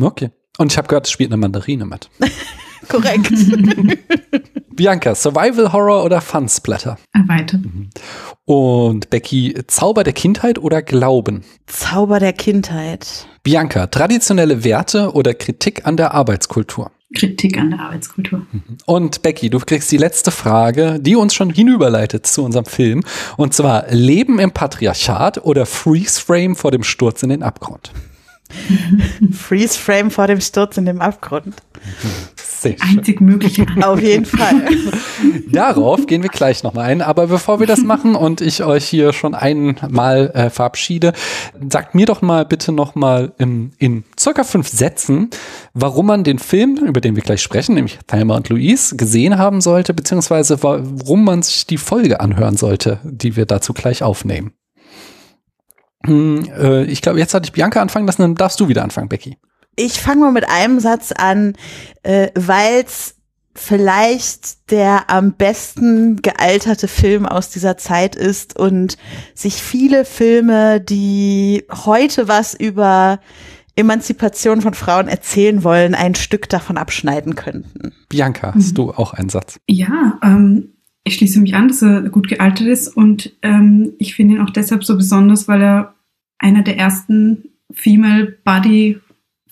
Okay. Und ich habe gehört, es spielt eine Mandarine mit. [LAUGHS] [LAUGHS] Korrekt. [LAUGHS] Bianca, Survival Horror oder Fun Splatter? Erweitert. Mhm. Und Becky, Zauber der Kindheit oder Glauben? Zauber der Kindheit. Bianca, traditionelle Werte oder Kritik an der Arbeitskultur? Kritik an der Arbeitskultur. Mhm. Und Becky, du kriegst die letzte Frage, die uns schon hinüberleitet zu unserem Film. Und zwar Leben im Patriarchat oder Freeze Frame vor dem Sturz in den Abgrund? [LAUGHS] Freeze Frame vor dem Sturz in den Abgrund. Sehr Einzig mögliche. [LAUGHS] Auf jeden Fall. Darauf gehen wir gleich nochmal ein. Aber bevor wir das [LAUGHS] machen und ich euch hier schon einmal äh, verabschiede, sagt mir doch mal bitte nochmal in, in circa fünf Sätzen, warum man den Film, über den wir gleich sprechen, nämlich Thelma und Louise, gesehen haben sollte, beziehungsweise warum man sich die Folge anhören sollte, die wir dazu gleich aufnehmen. Hm, äh, ich glaube, jetzt hatte ich Bianca anfangen lassen, dann darfst du wieder anfangen, Becky. Ich fange mal mit einem Satz an, äh, weil es vielleicht der am besten gealterte Film aus dieser Zeit ist und sich viele Filme, die heute was über Emanzipation von Frauen erzählen wollen, ein Stück davon abschneiden könnten. Bianca, hast mhm. du auch einen Satz? Ja, ähm, ich schließe mich an, dass er gut gealtert ist und ähm, ich finde ihn auch deshalb so besonders, weil er einer der ersten Female Body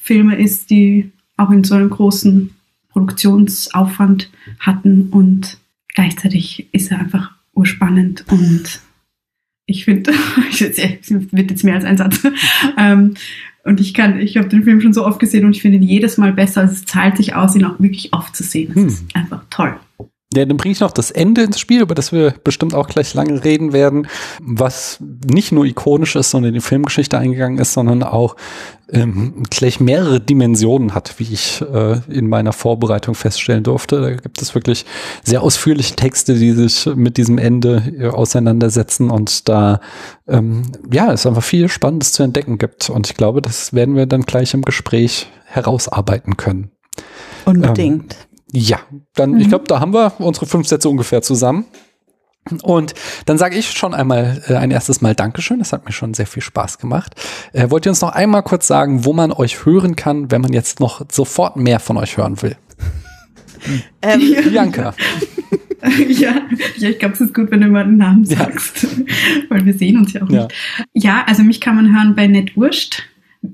Filme ist, die auch in so einem großen Produktionsaufwand hatten und gleichzeitig ist er einfach urspannend und ich finde, [LAUGHS] es wird jetzt mehr als ein Satz. [LAUGHS] ähm, und ich kann, ich habe den Film schon so oft gesehen und ich finde ihn jedes Mal besser. Also es zahlt sich aus, ihn auch wirklich oft zu sehen. Es hm. ist einfach toll. Ja, dann bringe ich noch das Ende ins Spiel, über das wir bestimmt auch gleich lange reden werden, was nicht nur ikonisch ist, sondern in die Filmgeschichte eingegangen ist, sondern auch ähm, gleich mehrere Dimensionen hat, wie ich äh, in meiner Vorbereitung feststellen durfte. Da gibt es wirklich sehr ausführliche Texte, die sich mit diesem Ende äh, auseinandersetzen und da ähm, ja es einfach viel Spannendes zu entdecken gibt. Und ich glaube, das werden wir dann gleich im Gespräch herausarbeiten können. Unbedingt. Ähm, ja, dann, mhm. ich glaube, da haben wir unsere fünf Sätze ungefähr zusammen. Und dann sage ich schon einmal äh, ein erstes Mal Dankeschön. Das hat mir schon sehr viel Spaß gemacht. Äh, wollt ihr uns noch einmal kurz sagen, wo man euch hören kann, wenn man jetzt noch sofort mehr von euch hören will? [LAUGHS] Ähm, Bianca. [LAUGHS] ja, ja, ich glaube, es ist gut, wenn du mal einen Namen sagst, ja. [LAUGHS] weil wir sehen uns ja auch nicht. Ja. ja, also mich kann man hören bei Netwurscht.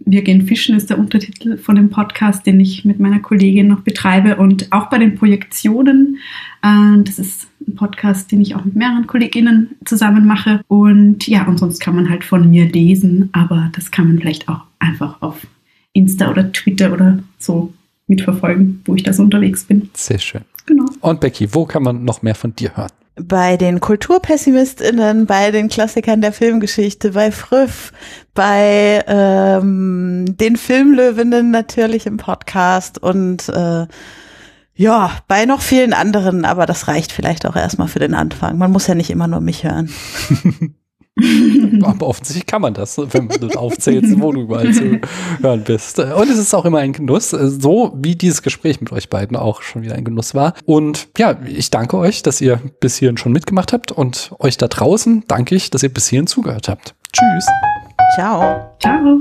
Wir gehen fischen ist der Untertitel von dem Podcast, den ich mit meiner Kollegin noch betreibe und auch bei den Projektionen. Äh, das ist ein Podcast, den ich auch mit mehreren Kolleginnen zusammen mache. Und ja, und sonst kann man halt von mir lesen, aber das kann man vielleicht auch einfach auf Insta oder Twitter oder so mitverfolgen, wo ich da so unterwegs bin. Sehr schön. Genau. Und Becky, wo kann man noch mehr von dir hören? Bei den KulturpessimistInnen, bei den Klassikern der Filmgeschichte, bei Früff, bei ähm, den Filmlöwinnen natürlich im Podcast und äh, ja, bei noch vielen anderen, aber das reicht vielleicht auch erstmal für den Anfang. Man muss ja nicht immer nur mich hören. [LAUGHS] [LAUGHS] Aber offensichtlich kann man das, wenn du aufzählst, wo du überall zu hören bist. Und es ist auch immer ein Genuss, so wie dieses Gespräch mit euch beiden auch schon wieder ein Genuss war. Und ja, ich danke euch, dass ihr bis hierhin schon mitgemacht habt und euch da draußen danke ich, dass ihr bis hierhin zugehört habt. Tschüss. Ciao. Ciao.